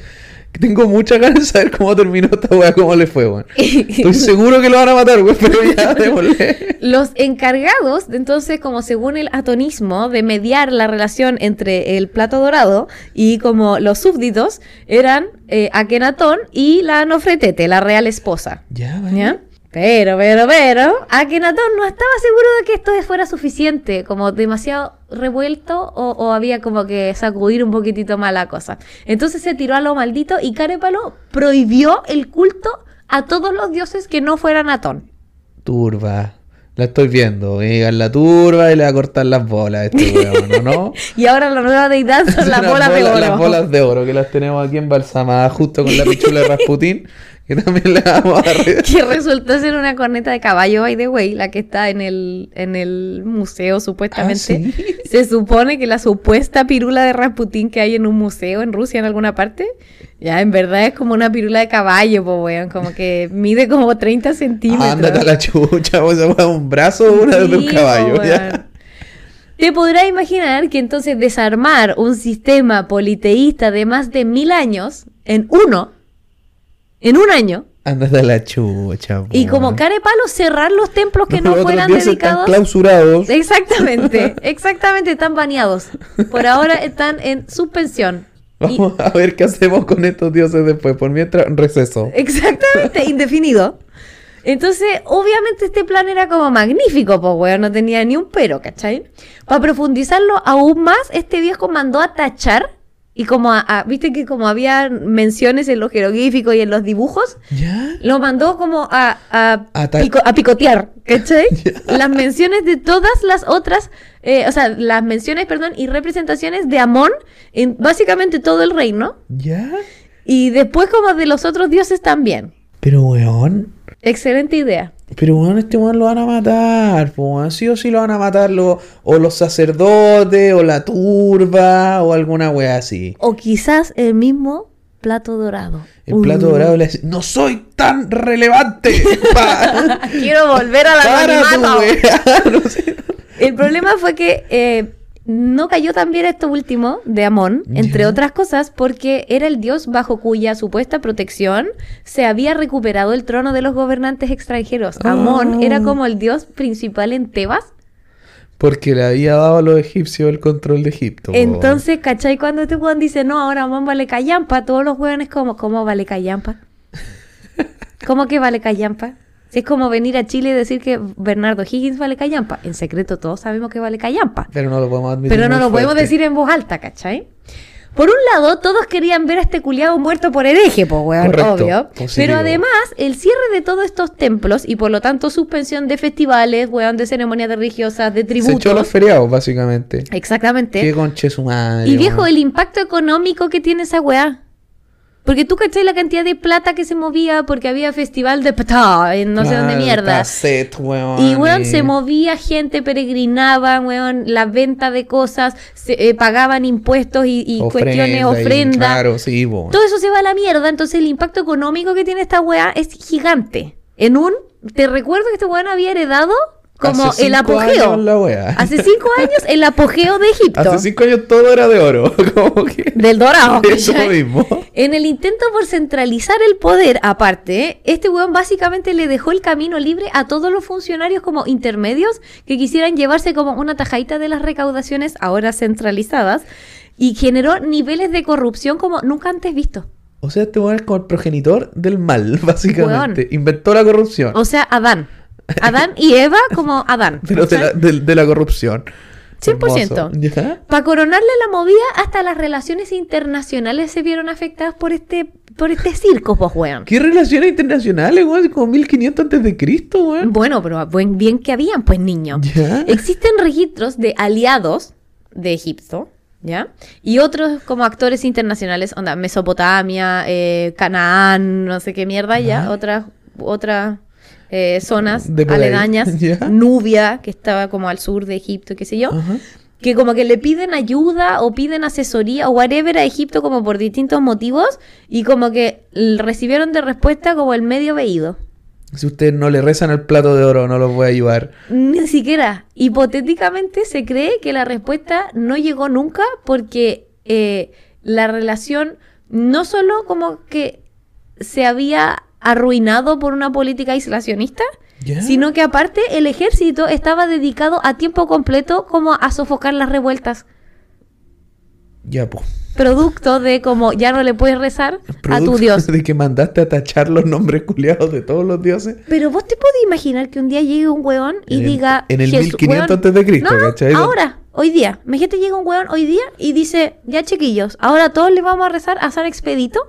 Tengo muchas ganas de saber cómo terminó esta weá, cómo le fue, weón. Estoy seguro que lo van a matar, weón, pero ya, démosle. Los encargados, entonces, como según el atonismo, de mediar la relación entre el plato dorado y como los súbditos, eran eh, Akenatón y la Nofretete, la real esposa. Ya, vale. ¿Ya? Pero, pero, pero, Akenatón no estaba seguro de que esto fuera suficiente, como demasiado revuelto o, o había como que sacudir un poquitito más la cosa. Entonces se tiró a lo maldito y Carepalo prohibió el culto a todos los dioses que no fueran Atón. Turba. La estoy viendo. Llegan la turba y le va a cortar las bolas a este weón, ¿o ¿no? Y ahora la nueva deidad son las Unas bolas de oro. Las bolas de oro que las tenemos aquí embalsamadas justo con la pichula de Rasputín, que también le vamos a re- que resultó ser una corneta de caballo, by the way, la que está en el, en el museo supuestamente. Ah, ¿sí? Se supone que la supuesta pirula de Rasputín que hay en un museo en Rusia en alguna parte, ya en verdad es como una pirula de caballo, pues weón, como que mide como 30 centímetros. Ándate a la chucha, o sea, un brazo o una de un caballo. ya. Te podrás imaginar que entonces desarmar un sistema politeísta de más de mil años en uno, en un año, Ándate a la chucha. y po, como weón. care palo cerrar los templos que no fueran dioses están dedicados. clausurados. Exactamente, exactamente, están baneados. Por ahora están en suspensión. Y- Vamos a ver qué hacemos con estos dioses después. Por mientras, receso. Exactamente, indefinido. Entonces, obviamente este plan era como magnífico, pues, weón, no tenía ni un pero, ¿cachai? Para profundizarlo aún más, este viejo mandó a tachar y como a, a- viste que como había menciones en los jeroglíficos y en los dibujos, ¿Ya? lo mandó como a, pico- a picotear, ¿cachai? Las menciones de todas las otras, eh, o sea, las menciones, perdón, y representaciones de Amón en básicamente todo el reino. ¿Ya? Y después como de los otros dioses también. Pero, weón. Excelente idea. Pero, weón, este weón lo van a matar. weón. Sí o sí lo van a matar. lo- o los sacerdotes, o la turba, o alguna wea así. O quizás el mismo plato dorado. El plato Uh. dorado le dice: ¡No soy tan relevante! Quiero volver ¡Para tu wea! No sé. El problema fue que eh, no cayó tan bien esto último de Amón, entre otras cosas, porque era el dios bajo cuya supuesta protección se había recuperado el trono de los gobernantes extranjeros. Amón Oh. era como el dios principal en Tebas. Porque le había dado a los egipcios el control de Egipto. po. Entonces, ¿cachai? Cuando este Juan dice, no, ahora Amón vale callampa, todos los hueones como, ¿cómo vale callampa? ¿Cómo que vale callampa? Si es como venir a Chile y decir que Bernardo Higgins vale callampa. En secreto todos sabemos que vale callampa. Pero no lo podemos admitir. Pero no lo podemos decir en voz alta, ¿cachai? Por un lado, todos querían ver a este culiado muerto por hereje, pues, weón, Correcto, obvio. positivo. Pero además, el cierre de todos estos templos y por lo tanto suspensión de festivales, weón, de ceremonias religiosas, de Se tributos. echó los feriados, básicamente. Exactamente. Qué conche su madre. Y viejo, weón. el impacto económico que tiene esa weá. Porque tú cachai la cantidad de plata que se movía porque había festival de pata en no sé dónde mierda. cassette, weón, Y weón, y- se movía gente, peregrinaba, weón, la venta de cosas, se, eh, pagaban impuestos y, y cuestiones, ofrendas. Claro, sí. Todo eso se va a la mierda, entonces el impacto económico que tiene esta weá es gigante. En un, te recuerdo que este weón había heredado como Hace el apogeo. años la wea. Hace cinco años el apogeo de Egipto. Hace cinco años todo era de oro. Como que. Del dorado. Eso mismo. En el intento por centralizar el poder, aparte, este weón básicamente le dejó el camino libre a todos los funcionarios como intermedios que quisieran llevarse como una tajadita de las recaudaciones ahora centralizadas y generó niveles de corrupción como nunca antes visto. O sea, este weón es como el progenitor del mal, básicamente. Inventó la corrupción. O sea, Adán. Adán y Eva como Adán. pero de la, de, de la corrupción. 100%. Hermoso. ¿Ya? Para coronarle la movida, hasta las relaciones internacionales se vieron afectadas por este, por este circo, pues, weón. ¿Qué relaciones internacionales, weón? Como 1500 antes de Cristo, weón. Bueno, pero buen, bien que habían, pues, niño. ¿Ya? Existen registros de aliados de Egipto, ¿ya? Y otros como actores internacionales, onda, Mesopotamia, eh, Canaán, no sé qué mierda, ¿ya? Ajá. Otras, otras eh, zonas De aledañas, ¿ya? Nubia, que estaba como al sur de Egipto, qué sé yo, que como que le piden ayuda o piden asesoría o whatever a Egipto como por distintos motivos y como que recibieron de respuesta como el medio veído. Si ustedes no le rezan el plato de oro, no los voy a ayudar. Ni siquiera. Hipotéticamente se cree que la respuesta no llegó nunca porque eh, la relación no solo como que se había arruinado por una política aislacionista, sino que aparte el ejército estaba dedicado a tiempo completo como a sofocar las revueltas. Ya, pues. Producto de como ya no le puedes rezar a tu dios. De que mandaste a tachar los nombres culiados de todos los dioses. Pero vos te podés imaginar que un día llegue un weón y En el- diga... en el "Jesús- 1500 weón". antes de Cristo, No, no, ¿cachai? ahora, hoy día. Imagínate llega un weón hoy día y dice, ya chiquillos, ahora todos le vamos a rezar a San Expedito.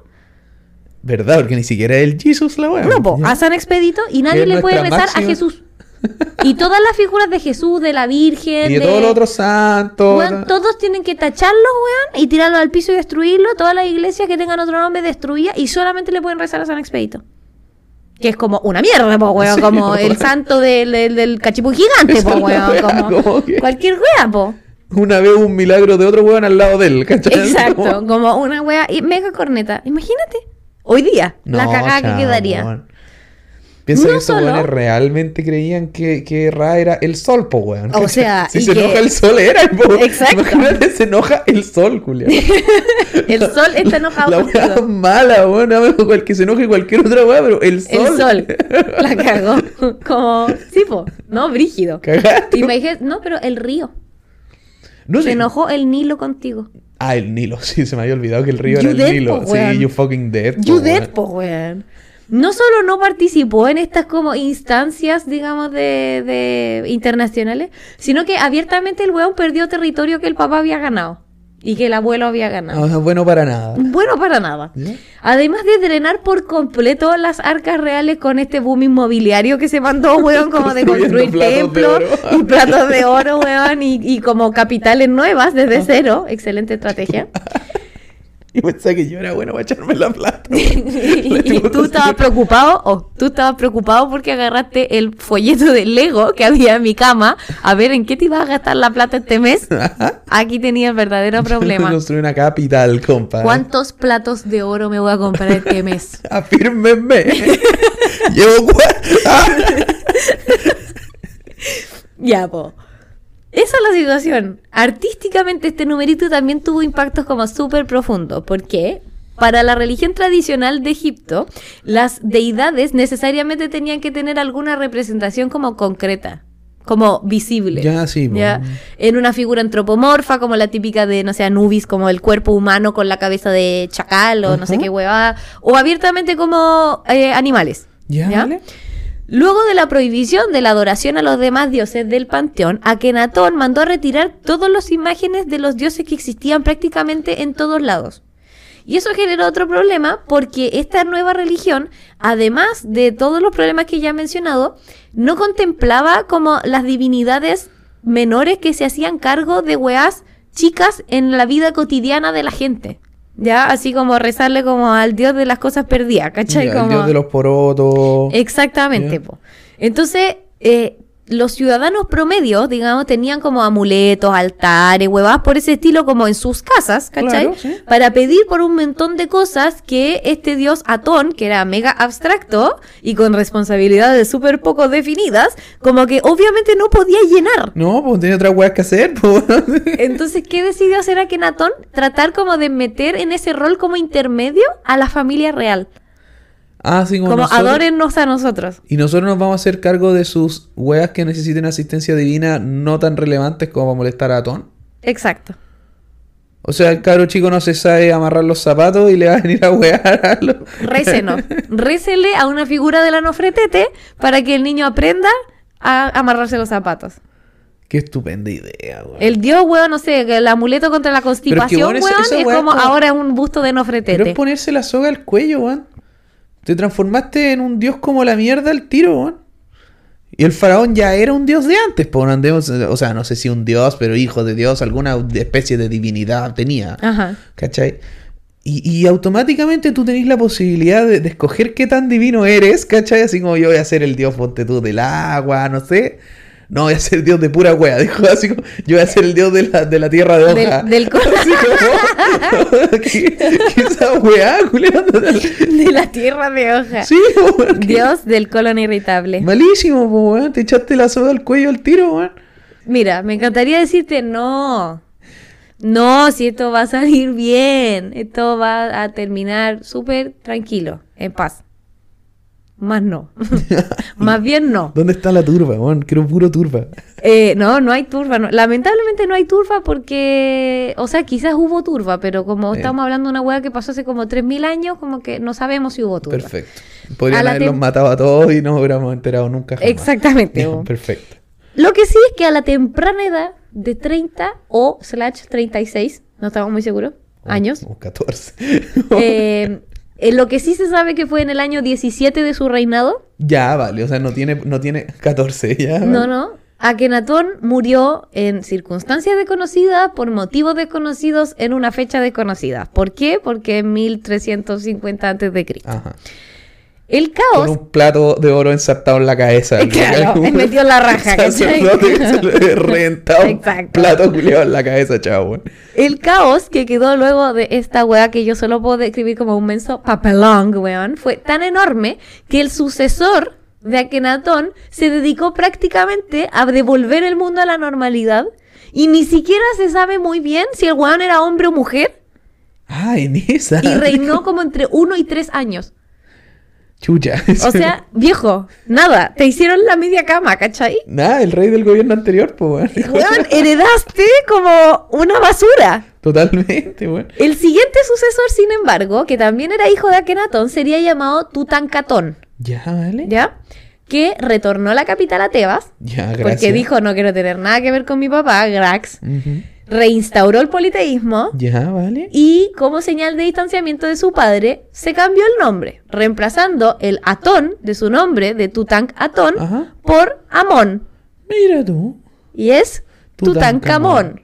¿Verdad? Porque ni siquiera el Jesus la wea. No, po, a San Expedito y nadie le puede rezar a Jesús. Y todas las figuras de Jesús, de la Virgen, Y de todos los otros santos. Weón, todos tienen que tacharlos, weón, y tirarlos al piso y destruirlo. Todas las iglesias que tengan otro nombre destruidas y solamente le pueden rezar a San Expedito. Que es como una mierda, po, weón, Sí, como el santo del, del, del cachipú gigante, po, weón, como como que- cualquier wea, po. Una vez un milagro de otro weón al lado de él, ¿cachai? Exacto, Como- como una wea y mega corneta. Imagínate, hoy día, la cagada que quedaría. Piensa No que esos solo- weones realmente creían que, que Ra era el sol, po, weón. O sea, si se que- enoja el sol, era el po. Exacto. Imagínate, se enoja el sol, Julián. El sol está enojado La weá mala, weón. Cual- que se enoje cualquier otra weá, pero el sol. El sol. La cagó. Como, sí, po, no, brígido. Cagaste. Imagínate, no, pero el río. No Se sé. enojó el Nilo contigo. Ah, el Nilo. Sí, se me había olvidado que el río You era el Nilo. po, sí, you fucking dead. po, You dead, po, weón. No solo no participó en estas como instancias, digamos, de, de internacionales, sino que abiertamente el weón perdió territorio que el papá había ganado y que el abuelo había ganado. No, es bueno para nada. Bueno para nada. Además de drenar por completo las arcas reales con este boom inmobiliario que se mandó, weón, como de construir templos y platos de oro, weón, y, y como capitales nuevas desde cero. Excelente estrategia. Y pensaba que yo era bueno para echarme la plata. y tú estabas preocupado, o tú estabas preocupado porque agarraste el folleto de Lego que había en mi cama a ver en qué te ibas a gastar la plata este mes. Aquí tenía el verdadero problema. Construir una capital, compa. ¿Cuántos platos de oro me voy a comprar este mes? Afírmenme. Llevo cua- Ah. Ya, po. Esa es la situación. Artísticamente este numerito también tuvo impactos como súper profundos. ¿Por qué? Para la religión tradicional de Egipto, las deidades necesariamente tenían que tener alguna representación como concreta, como visible. Ya, sí. ¿ya? En una figura antropomorfa, como la típica de, no sé, Anubis, como el cuerpo humano con la cabeza de chacal o no sé qué huevada, o abiertamente como eh, animales. Ya, ¿ya? vale. Luego de la prohibición de la adoración a los demás dioses del panteón, Akenatón mandó a retirar todas las imágenes de los dioses que existían prácticamente en todos lados. Y eso generó otro problema porque esta nueva religión, además de todos los problemas que ya he mencionado, no contemplaba como las divinidades menores que se hacían cargo de weas chicas en la vida cotidiana de la gente. Ya, así como rezarle como al dios de las cosas perdidas, ¿cachai? Ya, el Como- dios de los porotos. Exactamente, po. Entonces, eh, los ciudadanos promedios, digamos, tenían como amuletos, altares, huevadas por ese estilo como en sus casas, ¿cachai? Claro, sí. Para pedir por un montón de cosas que este dios Atón, que era mega abstracto y con responsabilidades súper poco definidas, como que obviamente no podía llenar. No, pues tenía otras weas que hacer, pues. Entonces, ¿qué decidió hacer Akenatón? Tratar como de meter en ese rol como intermedio a la familia real. Ah, sí, como, Como nosotros- adórennos a nosotros. Y nosotros nos vamos a hacer cargo de sus weas que necesiten asistencia divina no tan relevantes como para molestar a Atón. Exacto. O sea, el cabro chico no se sabe amarrar los zapatos y le va a venir a wear a los... Récenos. Récele a una figura de la Nofretete para que el niño aprenda a amarrarse los zapatos. Qué estupenda idea, weón. El dios, weón, no sé, el amuleto contra la constipación, esa- weón, es es como, como- ahora un busto de Pero Nofretete. es ponerse la soga al cuello, weón. Te transformaste en un dios como la mierda al tiro, weón. Y el faraón ya era un dios de antes, andemos- o sea, no sé si un dios, pero hijo de dios, alguna especie de divinidad tenía. Ajá. ¿Cachai? Y, y automáticamente tú tenés la posibilidad de, de escoger qué tan divino eres, ¿cachai? Así como yo voy a ser el dios ponte tú del agua, no sé. No, voy a ser el dios de pura wea, dijo así como, yo voy a ser el dios de la, de la tierra de hoja. Del, del co- Así como, ¿qué, qué esa weá, Julián? de la tierra de hoja. Sí, weón. Dios del colon irritable. Malísimo, weón. Te echaste la soga al cuello al tiro, weón. Mira, me encantaría decirte no. No, si esto va a salir bien. Esto va a terminar súper tranquilo, en paz. Más no. Más bien no. ¿Dónde está la turba, weón? Quiero puro turba. Eh, no, no hay turba. no. Lamentablemente no hay turba porque, o sea, quizás hubo turba, pero como Eh. estamos hablando de una hueá que pasó hace como 3.000 años, como que no sabemos si hubo turba. Perfecto. Podrían haberlos matado a todos y no hubiéramos enterado nunca. jamás. Exactamente. Perfecto. Lo que sí es que a la temprana edad de 30 o slash 36, no estamos muy seguros, años, O 14. eh, eh, lo que sí se sabe que fue en el año 17 de su reinado, ya, vale. O sea, no tiene, no tiene 14 ya. no, vale. no, Akenatón murió en circunstancias desconocidas por motivos desconocidos en una fecha desconocida. ¿Por qué? Porque en 1350 a.C. Ajá. El Con caos un plato de oro ensartado en la cabeza. Claro, él metió la raja, se le reventado Exacto. plato culiado en la cabeza, chavo. El caos que quedó luego de esta weá que yo solo puedo describir como un menso papelón, weón, fue tan enorme que el sucesor de Akenatón se dedicó prácticamente a devolver el mundo a la normalidad y ni siquiera se sabe muy bien si el weón era hombre o mujer Ah, en esa. y reinó como entre uno y tres años. Chucha. O sea, viejo, nada, te hicieron la media cama, ¿cachai? Nada, el rey del gobierno anterior, pues, weón. Weón, heredaste como una basura. Totalmente, weón. El siguiente sucesor, sin embargo, que también era hijo de Akenatón, sería llamado Tutankatón, Ya, vale. ¿ya? Que retornó a la capital a Tebas, Ya, gracias. porque dijo, no quiero tener nada que ver con mi papá, Grax. Ujú. Reinstauró el politeísmo Ya, vale. y, como señal de distanciamiento de su padre, se cambió el nombre, reemplazando el Atón de su nombre, de Tutank-Atón, Ajá. por Amón. Mira tú. Y es Tutankamón.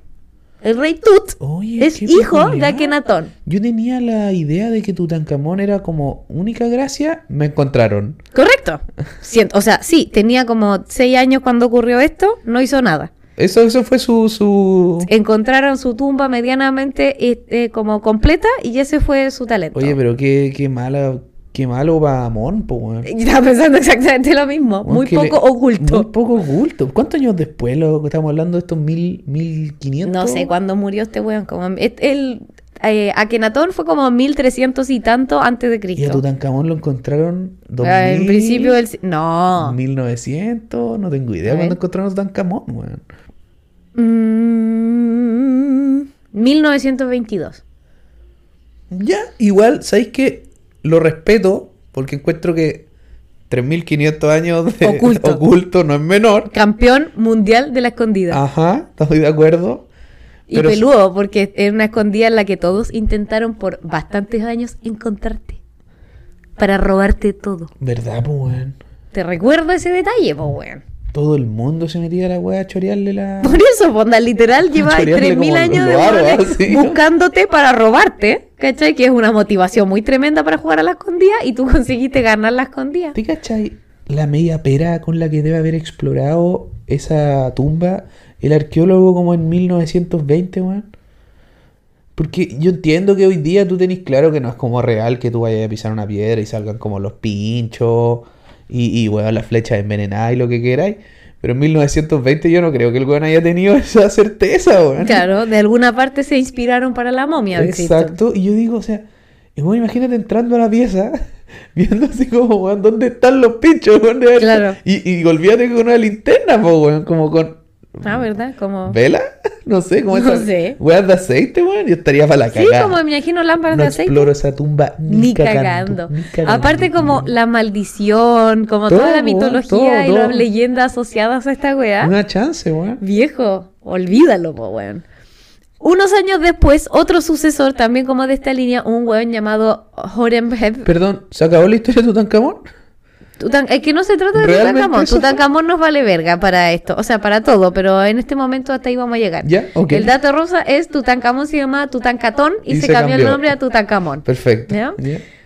El rey Tut Oye, es hijo de. Akenatón. Yo tenía la idea de que Tutankamón era como única gracia. Me encontraron. Correcto. Siento- o sea, sí, tenía como seis años cuando ocurrió esto, no hizo nada. Eso, eso fue su, su... Encontraron su tumba medianamente eh, como completa y ese fue su talento. Oye, pero qué, qué mala, qué malo va Amón, po, weón. Estaba pensando exactamente lo mismo, muy poco le- oculto. Muy poco oculto. ¿Cuántos años después lo estamos hablando de estos mil, mil quinientos? No sé cuándo murió este weón. Como, el, eh, Akenatón fue como 1300 y tanto antes de Y a Cristo. Tutankamón lo encontraron Ah, en 2000, principio del... No. 1900, no tengo idea cuándo encontraron a Tutankamón, weón. Mm, 1922. Ya, igual, ¿sabéis qué? Lo respeto porque encuentro que 3500 años de Oculto. oculto no es menor. Campeón mundial de la escondida. Ajá, estoy de acuerdo. Y Pero- peludo, porque era una escondida en la que todos intentaron por bastantes años encontrarte. Para robarte todo. ¿Verdad, pues, weón? Te recuerdo ese detalle, pues, weón. Todo el mundo se metía a la weá a chorearle la. Por eso, Ponda, literal, llevas Chorearle 3.000 como años de buscándote para robarte, ¿cachai? Que es una motivación muy tremenda para jugar a la escondida y tú conseguiste ganar la escondida. ¿Te cachai la media pera con la que debe haber explorado esa tumba el arqueólogo como en 1920, weón? Porque yo entiendo que hoy día tú tenés claro que no es como real que tú vayas a pisar una piedra y salgan como los pinchos y, y weón, las flechas envenenadas y lo que queráis. Pero en 1920 yo no creo que el weón haya tenido esa certeza, weón. Claro, de alguna parte se inspiraron para la momia. Exacto, y yo digo, o sea, bueno, imagínate entrando a la pieza, viendo así como, weón, ¿dónde están los pinchos? weón? Claro. Y, y olvídate con una linterna, po, weón, como con Ah, ¿verdad? Como... vela, no sé, como No esas sé. weas de aceite, weón, yo estaría para la Sí, cagada. como me imagino lámparas no de aceite. exploro esa tumba ni, Ni cagando. cagando. ni cagando, Aparte como la maldición, como Todo, toda la mitología todo, y todo. las leyendas asociadas a esta weá. Una chance, weón. Viejo, olvídalo, po, weón. Unos años después, otro sucesor, también como de esta línea, un weón llamado Horemheb. Perdón, ¿se acabó la historia de Tutankamón? Tutan- es que no se trata de ¿Realmente Tutankamón. Tutankamón nos vale verga para esto, o sea, para todo, pero en este momento hasta ahí vamos a llegar. Ya, ok. El dato rosa es Tutankamón se llama Tutankatón y, se, cambió, el nombre a Tutankamón. Perfecto.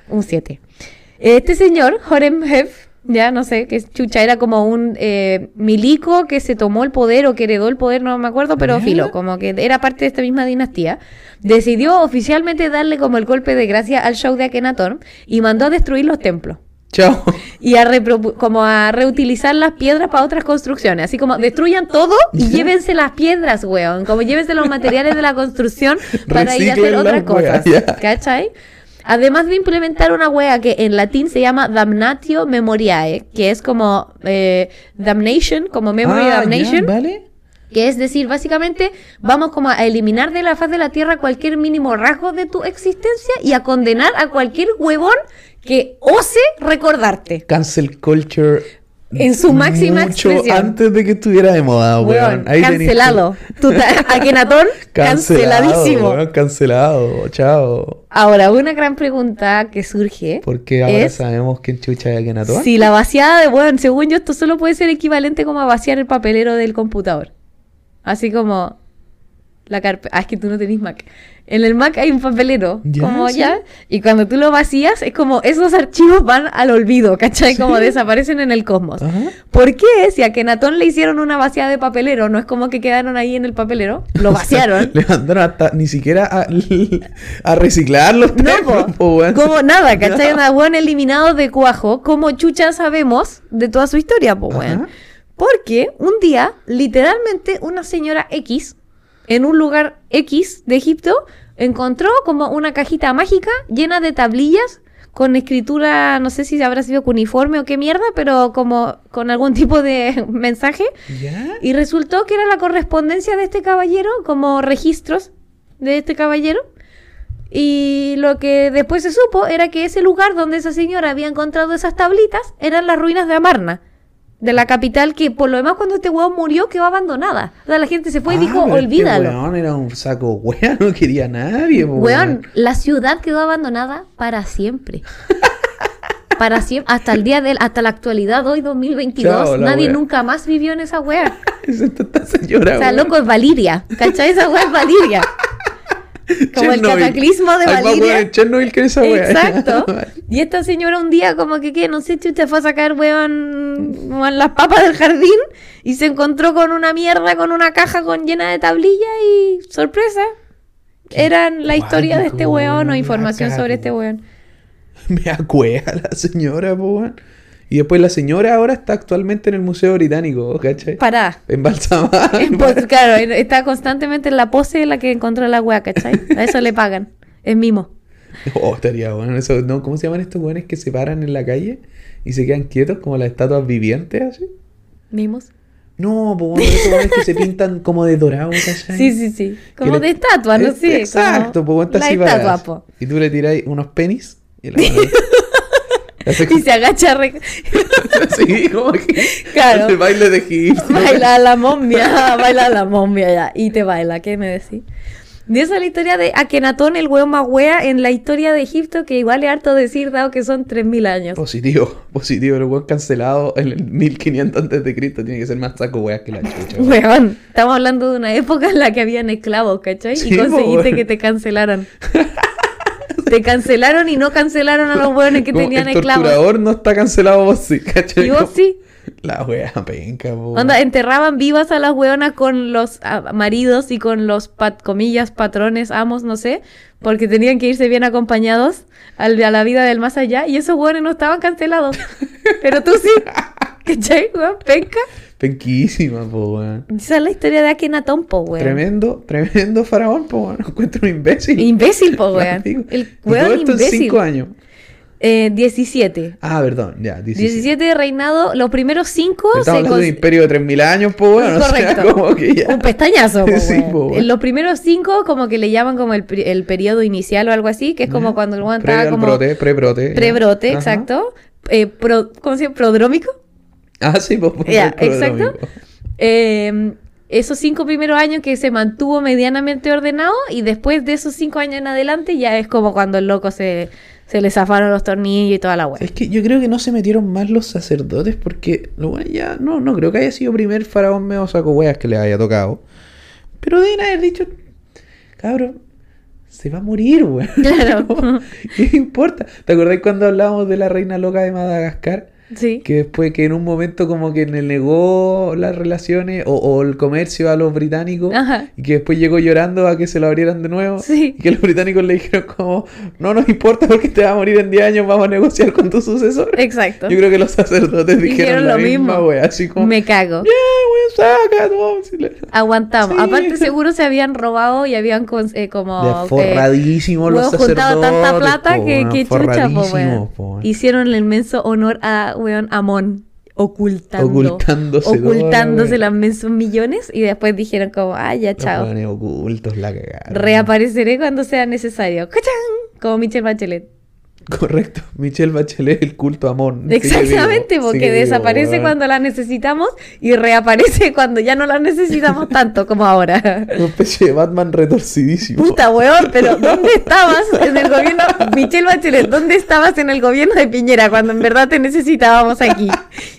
Un 7. Este señor, Horemheb, ya no sé, que es chucha, era como un eh, milico que se tomó el poder o que heredó el poder, no me acuerdo, pero filo, como que era parte de esta misma dinastía. Decidió oficialmente darle como el golpe de gracia al show de Akenatón y mandó a destruir los templos. Chao. y a repro- como a reutilizar las piedras para otras construcciones. Así como destruyan todo y llévense las piedras, weón. Como llévense los materiales de la construcción para ir a hacer otras cosas. ya. ¿Cachai? Además de implementar una wea que en latín se llama damnatio memoriae, que es como eh, damnation, como memory Ah, damnation. ¿Vale? Que es decir, básicamente vamos como a eliminar de la faz de la tierra cualquier mínimo rasgo de tu existencia y a condenar a cualquier huevón que ose recordarte. Cancel culture. En su máxima mucho expresión. antes de que estuviera de moda, weón. Ahí cancelado. Tu Akenatón, canceladísimo. weón, cancelado. Chao. Ahora, una gran pregunta que surge. Porque ahora es sabemos quién chucha es Akenatón. Si la vaciada de, bueno, según yo, esto solo puede ser equivalente como a vaciar el papelero del computador. Así como la carpeta. Ah, es que tú no tenés Mac. En el Mac hay un papelero, Ya, como sí. ya, y cuando tú lo vacías, es como esos archivos van al olvido, ¿cachai? Como desaparecen en el cosmos. Ajá. ¿Por qué? Si a Kenatón le hicieron una vaciada de papelero, no es como que quedaron ahí en el papelero, lo vaciaron. Le mandaron hasta ni siquiera a, a reciclar los No, po. como nada, ¿cachai? Una weón eliminado de cuajo, como chucha sabemos de toda su historia, pues weón. Porque un día, literalmente, una señora X, en un lugar X de Egipto, encontró como una cajita mágica llena de tablillas con escritura, no sé si habrá sido cuneiforme o qué mierda, pero como con algún tipo de mensaje. ¿Ya? Y resultó que era la correspondencia de este caballero, como registros de este caballero. Y lo que después se supo era que ese lugar donde esa señora había encontrado esas tablitas eran las ruinas de Amarna, de la capital que por lo demás cuando este hueón murió quedó abandonada. O sea, la gente se fue y Ah, dijo, este olvídalo. weón era un saco weón, no quería a nadie, Weón, la ciudad quedó abandonada para siempre. para siempre, hasta el día de hasta la actualidad, hoy 2022, Chao, nadie wea. nunca más vivió en esa wea. Es esta, esta señora, O sea, loco, es Valiria. ¿Cachai? Esa weá es Valiria. Como el cataclismo de Hay weón Valiria. en Chernobyl que esa weá. Exacto. Y esta señora un día como que, ¿qué? No sé, chucha, fue a sacar, weón, las papas del jardín y se encontró con una mierda, con una caja con llena de tablillas y, sorpresa, eran la historia de este weón o información sobre este weón. Me acuea la señora, weón. Y después la señora ahora está actualmente en el Museo Británico, ¿cachai? Pará. Embalsamada. Pues, claro, está constantemente en la pose en la que encontró la weá, ¿cachai? A eso le pagan. Es mimo. Oh, estaría bueno eso. ¿no? ¿Cómo se llaman estos weones que se paran en la calle y se quedan quietos como las estatuas vivientes así? ¿Mimos? No, pues bueno, esos weones que se pintan como de dorado, ¿cachai? Sí, sí, sí. Que Como le- de estatua, no Eh, sé. Exacto, como pues está la así estatua, po. Y tú le tiráis unos penis y la Y se agacha re- Sí, como que. Claro. El baile de egipcio. baila la momia, baila la momia ya. Y te baila, ¿qué me decís? De esa es la historia de Akenatón, el hueón más wea, en la historia de Egipto, que igual es harto decir, dado que son 3.000 años. Positivo, positivo. El weón cancelado en el 1500 antes de Cristo tiene que ser más saco weas que la chucha. weón. Weón, estamos hablando de una época en la que habían esclavos, ¿cachai? Sí, y conseguiste weón. que te cancelaran. te cancelaron y no cancelaron a los hueones que Como tenían el esclavos. torturador no está cancelado, vos sí, ¿cachai? Y vos sí. La wea penca, po. Onda, enterraban vivas a las hueonas con los ah, maridos y con los, pat- comillas, patrones, amos, no sé, porque tenían que irse bien acompañados al- a la vida del más allá, y esos hueones no estaban cancelados. Pero tú sí. ¿Cachai, weón? Penca. Penquísima, po, weón. Esa es la historia de Akenatón, po, weón. Tremendo, tremendo faraón, po, weón. Encuentro un imbécil. Imbécil, po, weón. El weón esto en imbécil. cinco años. Eh, 17. Ah, perdón, ya, 17. 17 de reinado, los primeros 5 Estamos se hablando de un imperio de 3000 años, po, weón. O sea, Correcto. como que ya. Un pestañazo, po, Sí, po, weón. En los primeros cinco, como que le llaman como el, el periodo inicial o algo así, que es como cuando el weón Previo estaba como brote, pre-brote. pre-brote, Ajá. exacto. Eh, pro- ¿Cómo se llama? ¿Prodrómico? Ah, sí, pues. el exacto. Eh, esos cinco primeros años que se mantuvo medianamente ordenado y después de esos cinco años en adelante ya es como cuando el loco se, se le zafaron los tornillos y toda la wea. Es que yo creo que no se metieron más los sacerdotes porque lo bueno ya no, no creo que haya sido primer faraón medio saco weas que le haya tocado. Pero deben haber dicho, cabrón, se va a morir, weón. Claro. ¿Qué importa? ¿Te acordás cuando hablábamos de la reina loca de Madagascar? Sí. Que después que en un momento como que le negó las relaciones o, o el comercio a los británicos Ajá. y que después llegó llorando a que se lo abrieran de nuevo. Sí. Y que los británicos le dijeron como, no nos importa porque te vas a morir en 10 años, vamos a negociar con tu sucesor. Exacto. Yo creo que los sacerdotes dijeron, Dijeron la lo misma, mismo. wea, así como, Me cago. ya, wea, saca, no, si le- Aguantamos. Sí. Aparte, seguro se habían robado y habían con- eh, como. Eh, forradísimos los sacerdotes. tanta plata po, que, que chucha, po. Hicieron el inmenso honor a weón Amón. Ocultando. Ocultándose Ocultándose todo, los inmensos millones. Y después dijeron como, ah, ya, chao. ocultos la cagaron. Reapareceré cuando sea necesario. ¡Cachán! Como Michelle Bachelet. Correcto. Michelle Bachelet, el culto amón. Sigue Exactamente, vivo, porque vivo, desaparece cuando la necesitamos y reaparece cuando ya no la necesitamos tanto como ahora. Una especie de Batman retorcidísimo. Puta weón, pero ¿dónde estabas en el gobierno? Michelle Bachelet, ¿dónde estabas en el gobierno de Piñera cuando en verdad te necesitábamos aquí?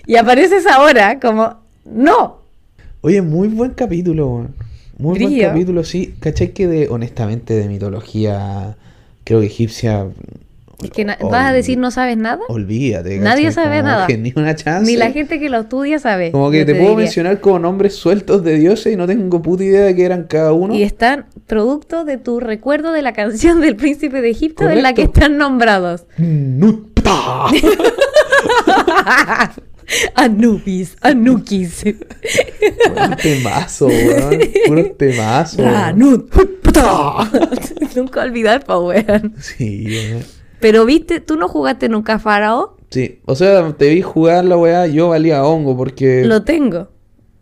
Y apareces ahora como, no. Oye, muy buen capítulo, weón. Muy buen capítulo, sí. ¿Cachai que de, honestamente, de mitología, creo que egipcia. Es que na- ol- vas a decir no sabes nada. Olvídate. Nadie ¿cachai? sabe Como nada. que ni una chance. Ni la gente que lo estudia sabe. Como que te, puedo diría. mencionar como nombres sueltos de dioses y no tengo puta idea de qué eran cada uno. Y están producto de tu recuerdo de la canción del príncipe de Egipto en la que Correcto. están nombrados. Nupta. Anubis, Anukis. Un temazo, weón. Puro temazo. weón. Nunca olvidar, pa' weón. Sí, weón. Pero viste, tú no jugaste nunca Faraón. Sí, o sea, te vi jugar la weá, yo valía hongo porque... Lo tengo.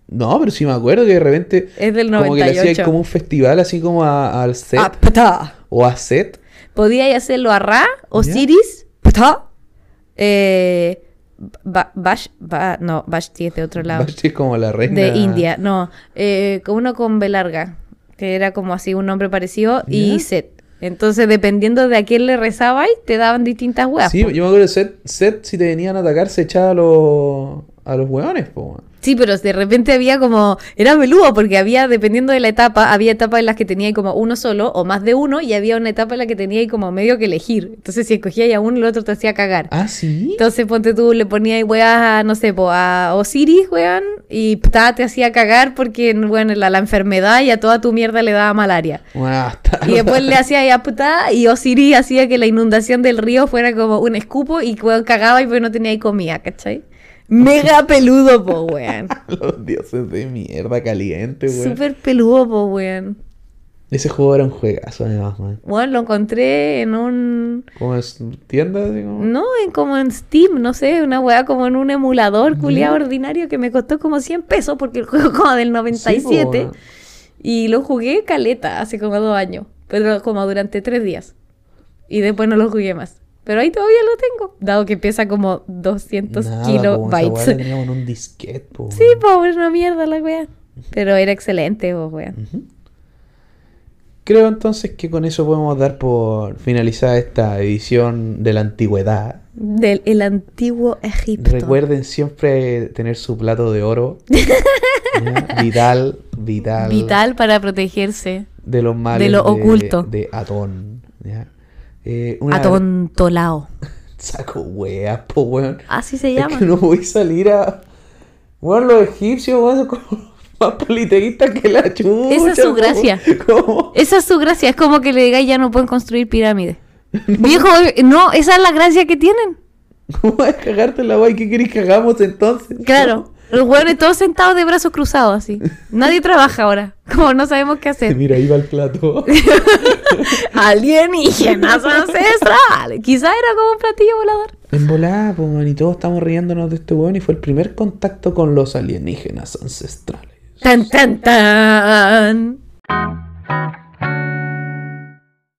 No, pero sí me acuerdo que de repente... Es del Como que le 98. hacían como un festival así como a- al set Ah, pta. o a set. Podíais hacerlo a Ra. Osiris, pta. Eh, Ba- Bash, Ba- no, Vashti es de otro lado. Vashti es como la reina... De India, no. Eh, uno con B larga, que era como así un nombre parecido, y. Set. Entonces, dependiendo de a quién le rezabais, te daban distintas weas. Sí, po. yo me acuerdo de set, set si te venían a atacar se echaba a los, a los weones, po. Sí, pero de repente había como. Era peludo porque había, dependiendo de la etapa, había etapas en las que tenía como uno solo o más de uno, y había una etapa en la que tenía como medio que elegir. Entonces, si escogías a uno, el otro te hacía cagar. Ah, sí. Entonces, ponte tú, le ponías weas a, no sé, po, a Osiris, weón, y pta, te hacía cagar porque, bueno, la, la enfermedad y a toda tu mierda le daba malaria. Hasta- Y después le hacía ya puta y Osiris hacía que la inundación del río fuera como un escupo y weón cagaba y pues no tenía ahí comida, ¿cachai? Mega peludo, po, weón. los dioses de mierda caliente, weón. Súper peludo, po, weón. Ese juego era un juegazo, además, weón. Bueno, lo encontré en un... Como es tienda, así como... No, en como en Steam, no sé, una weá como en un emulador culiado ordinario que me costó como 100 pesos porque el juego como del Sí, po, 97 weón. y lo jugué caleta hace como dos años, pero como durante tres días y después no lo jugué más. Pero ahí todavía lo tengo, dado que pesa como 200 Nada, po, esa kilobytes. en un disquete, po, Sí, pobre, una mierda la weá. Pero era excelente, po, weá. Creo entonces que con eso podemos dar por finalizada esta edición de la antigüedad. Del el antiguo Egipto. Recuerden siempre tener su plato de oro. Vital, vital. Vital para protegerse. De los males de lo oculto. De Atón. ¿ya? Eh, una- Atontolao. Saco weas, po, weón. Así se Es llama. que no voy a salir a. Bueno, los egipcios, weón, son como más politeístas que la chucha. Esa es su gracia. ¿Cómo? Esa es su gracia. Es como que le digáis ya no pueden construir pirámides. Viejo, no, esa es la gracia que tienen. ¿Cómo vas a cagarte la guay? ¿Qué querés que hagamos entonces? Claro. Los hueones todos sentados de brazos cruzados así. Nadie trabaja ahora. Como no sabemos qué hacer. Mira, ahí va el plato. Alienígenas ancestrales. Quizá era como un platillo volador. En volada, pues, y todos estamos riéndonos de este weón y fue el primer contacto con los alienígenas ancestrales. Tan, tan, tan.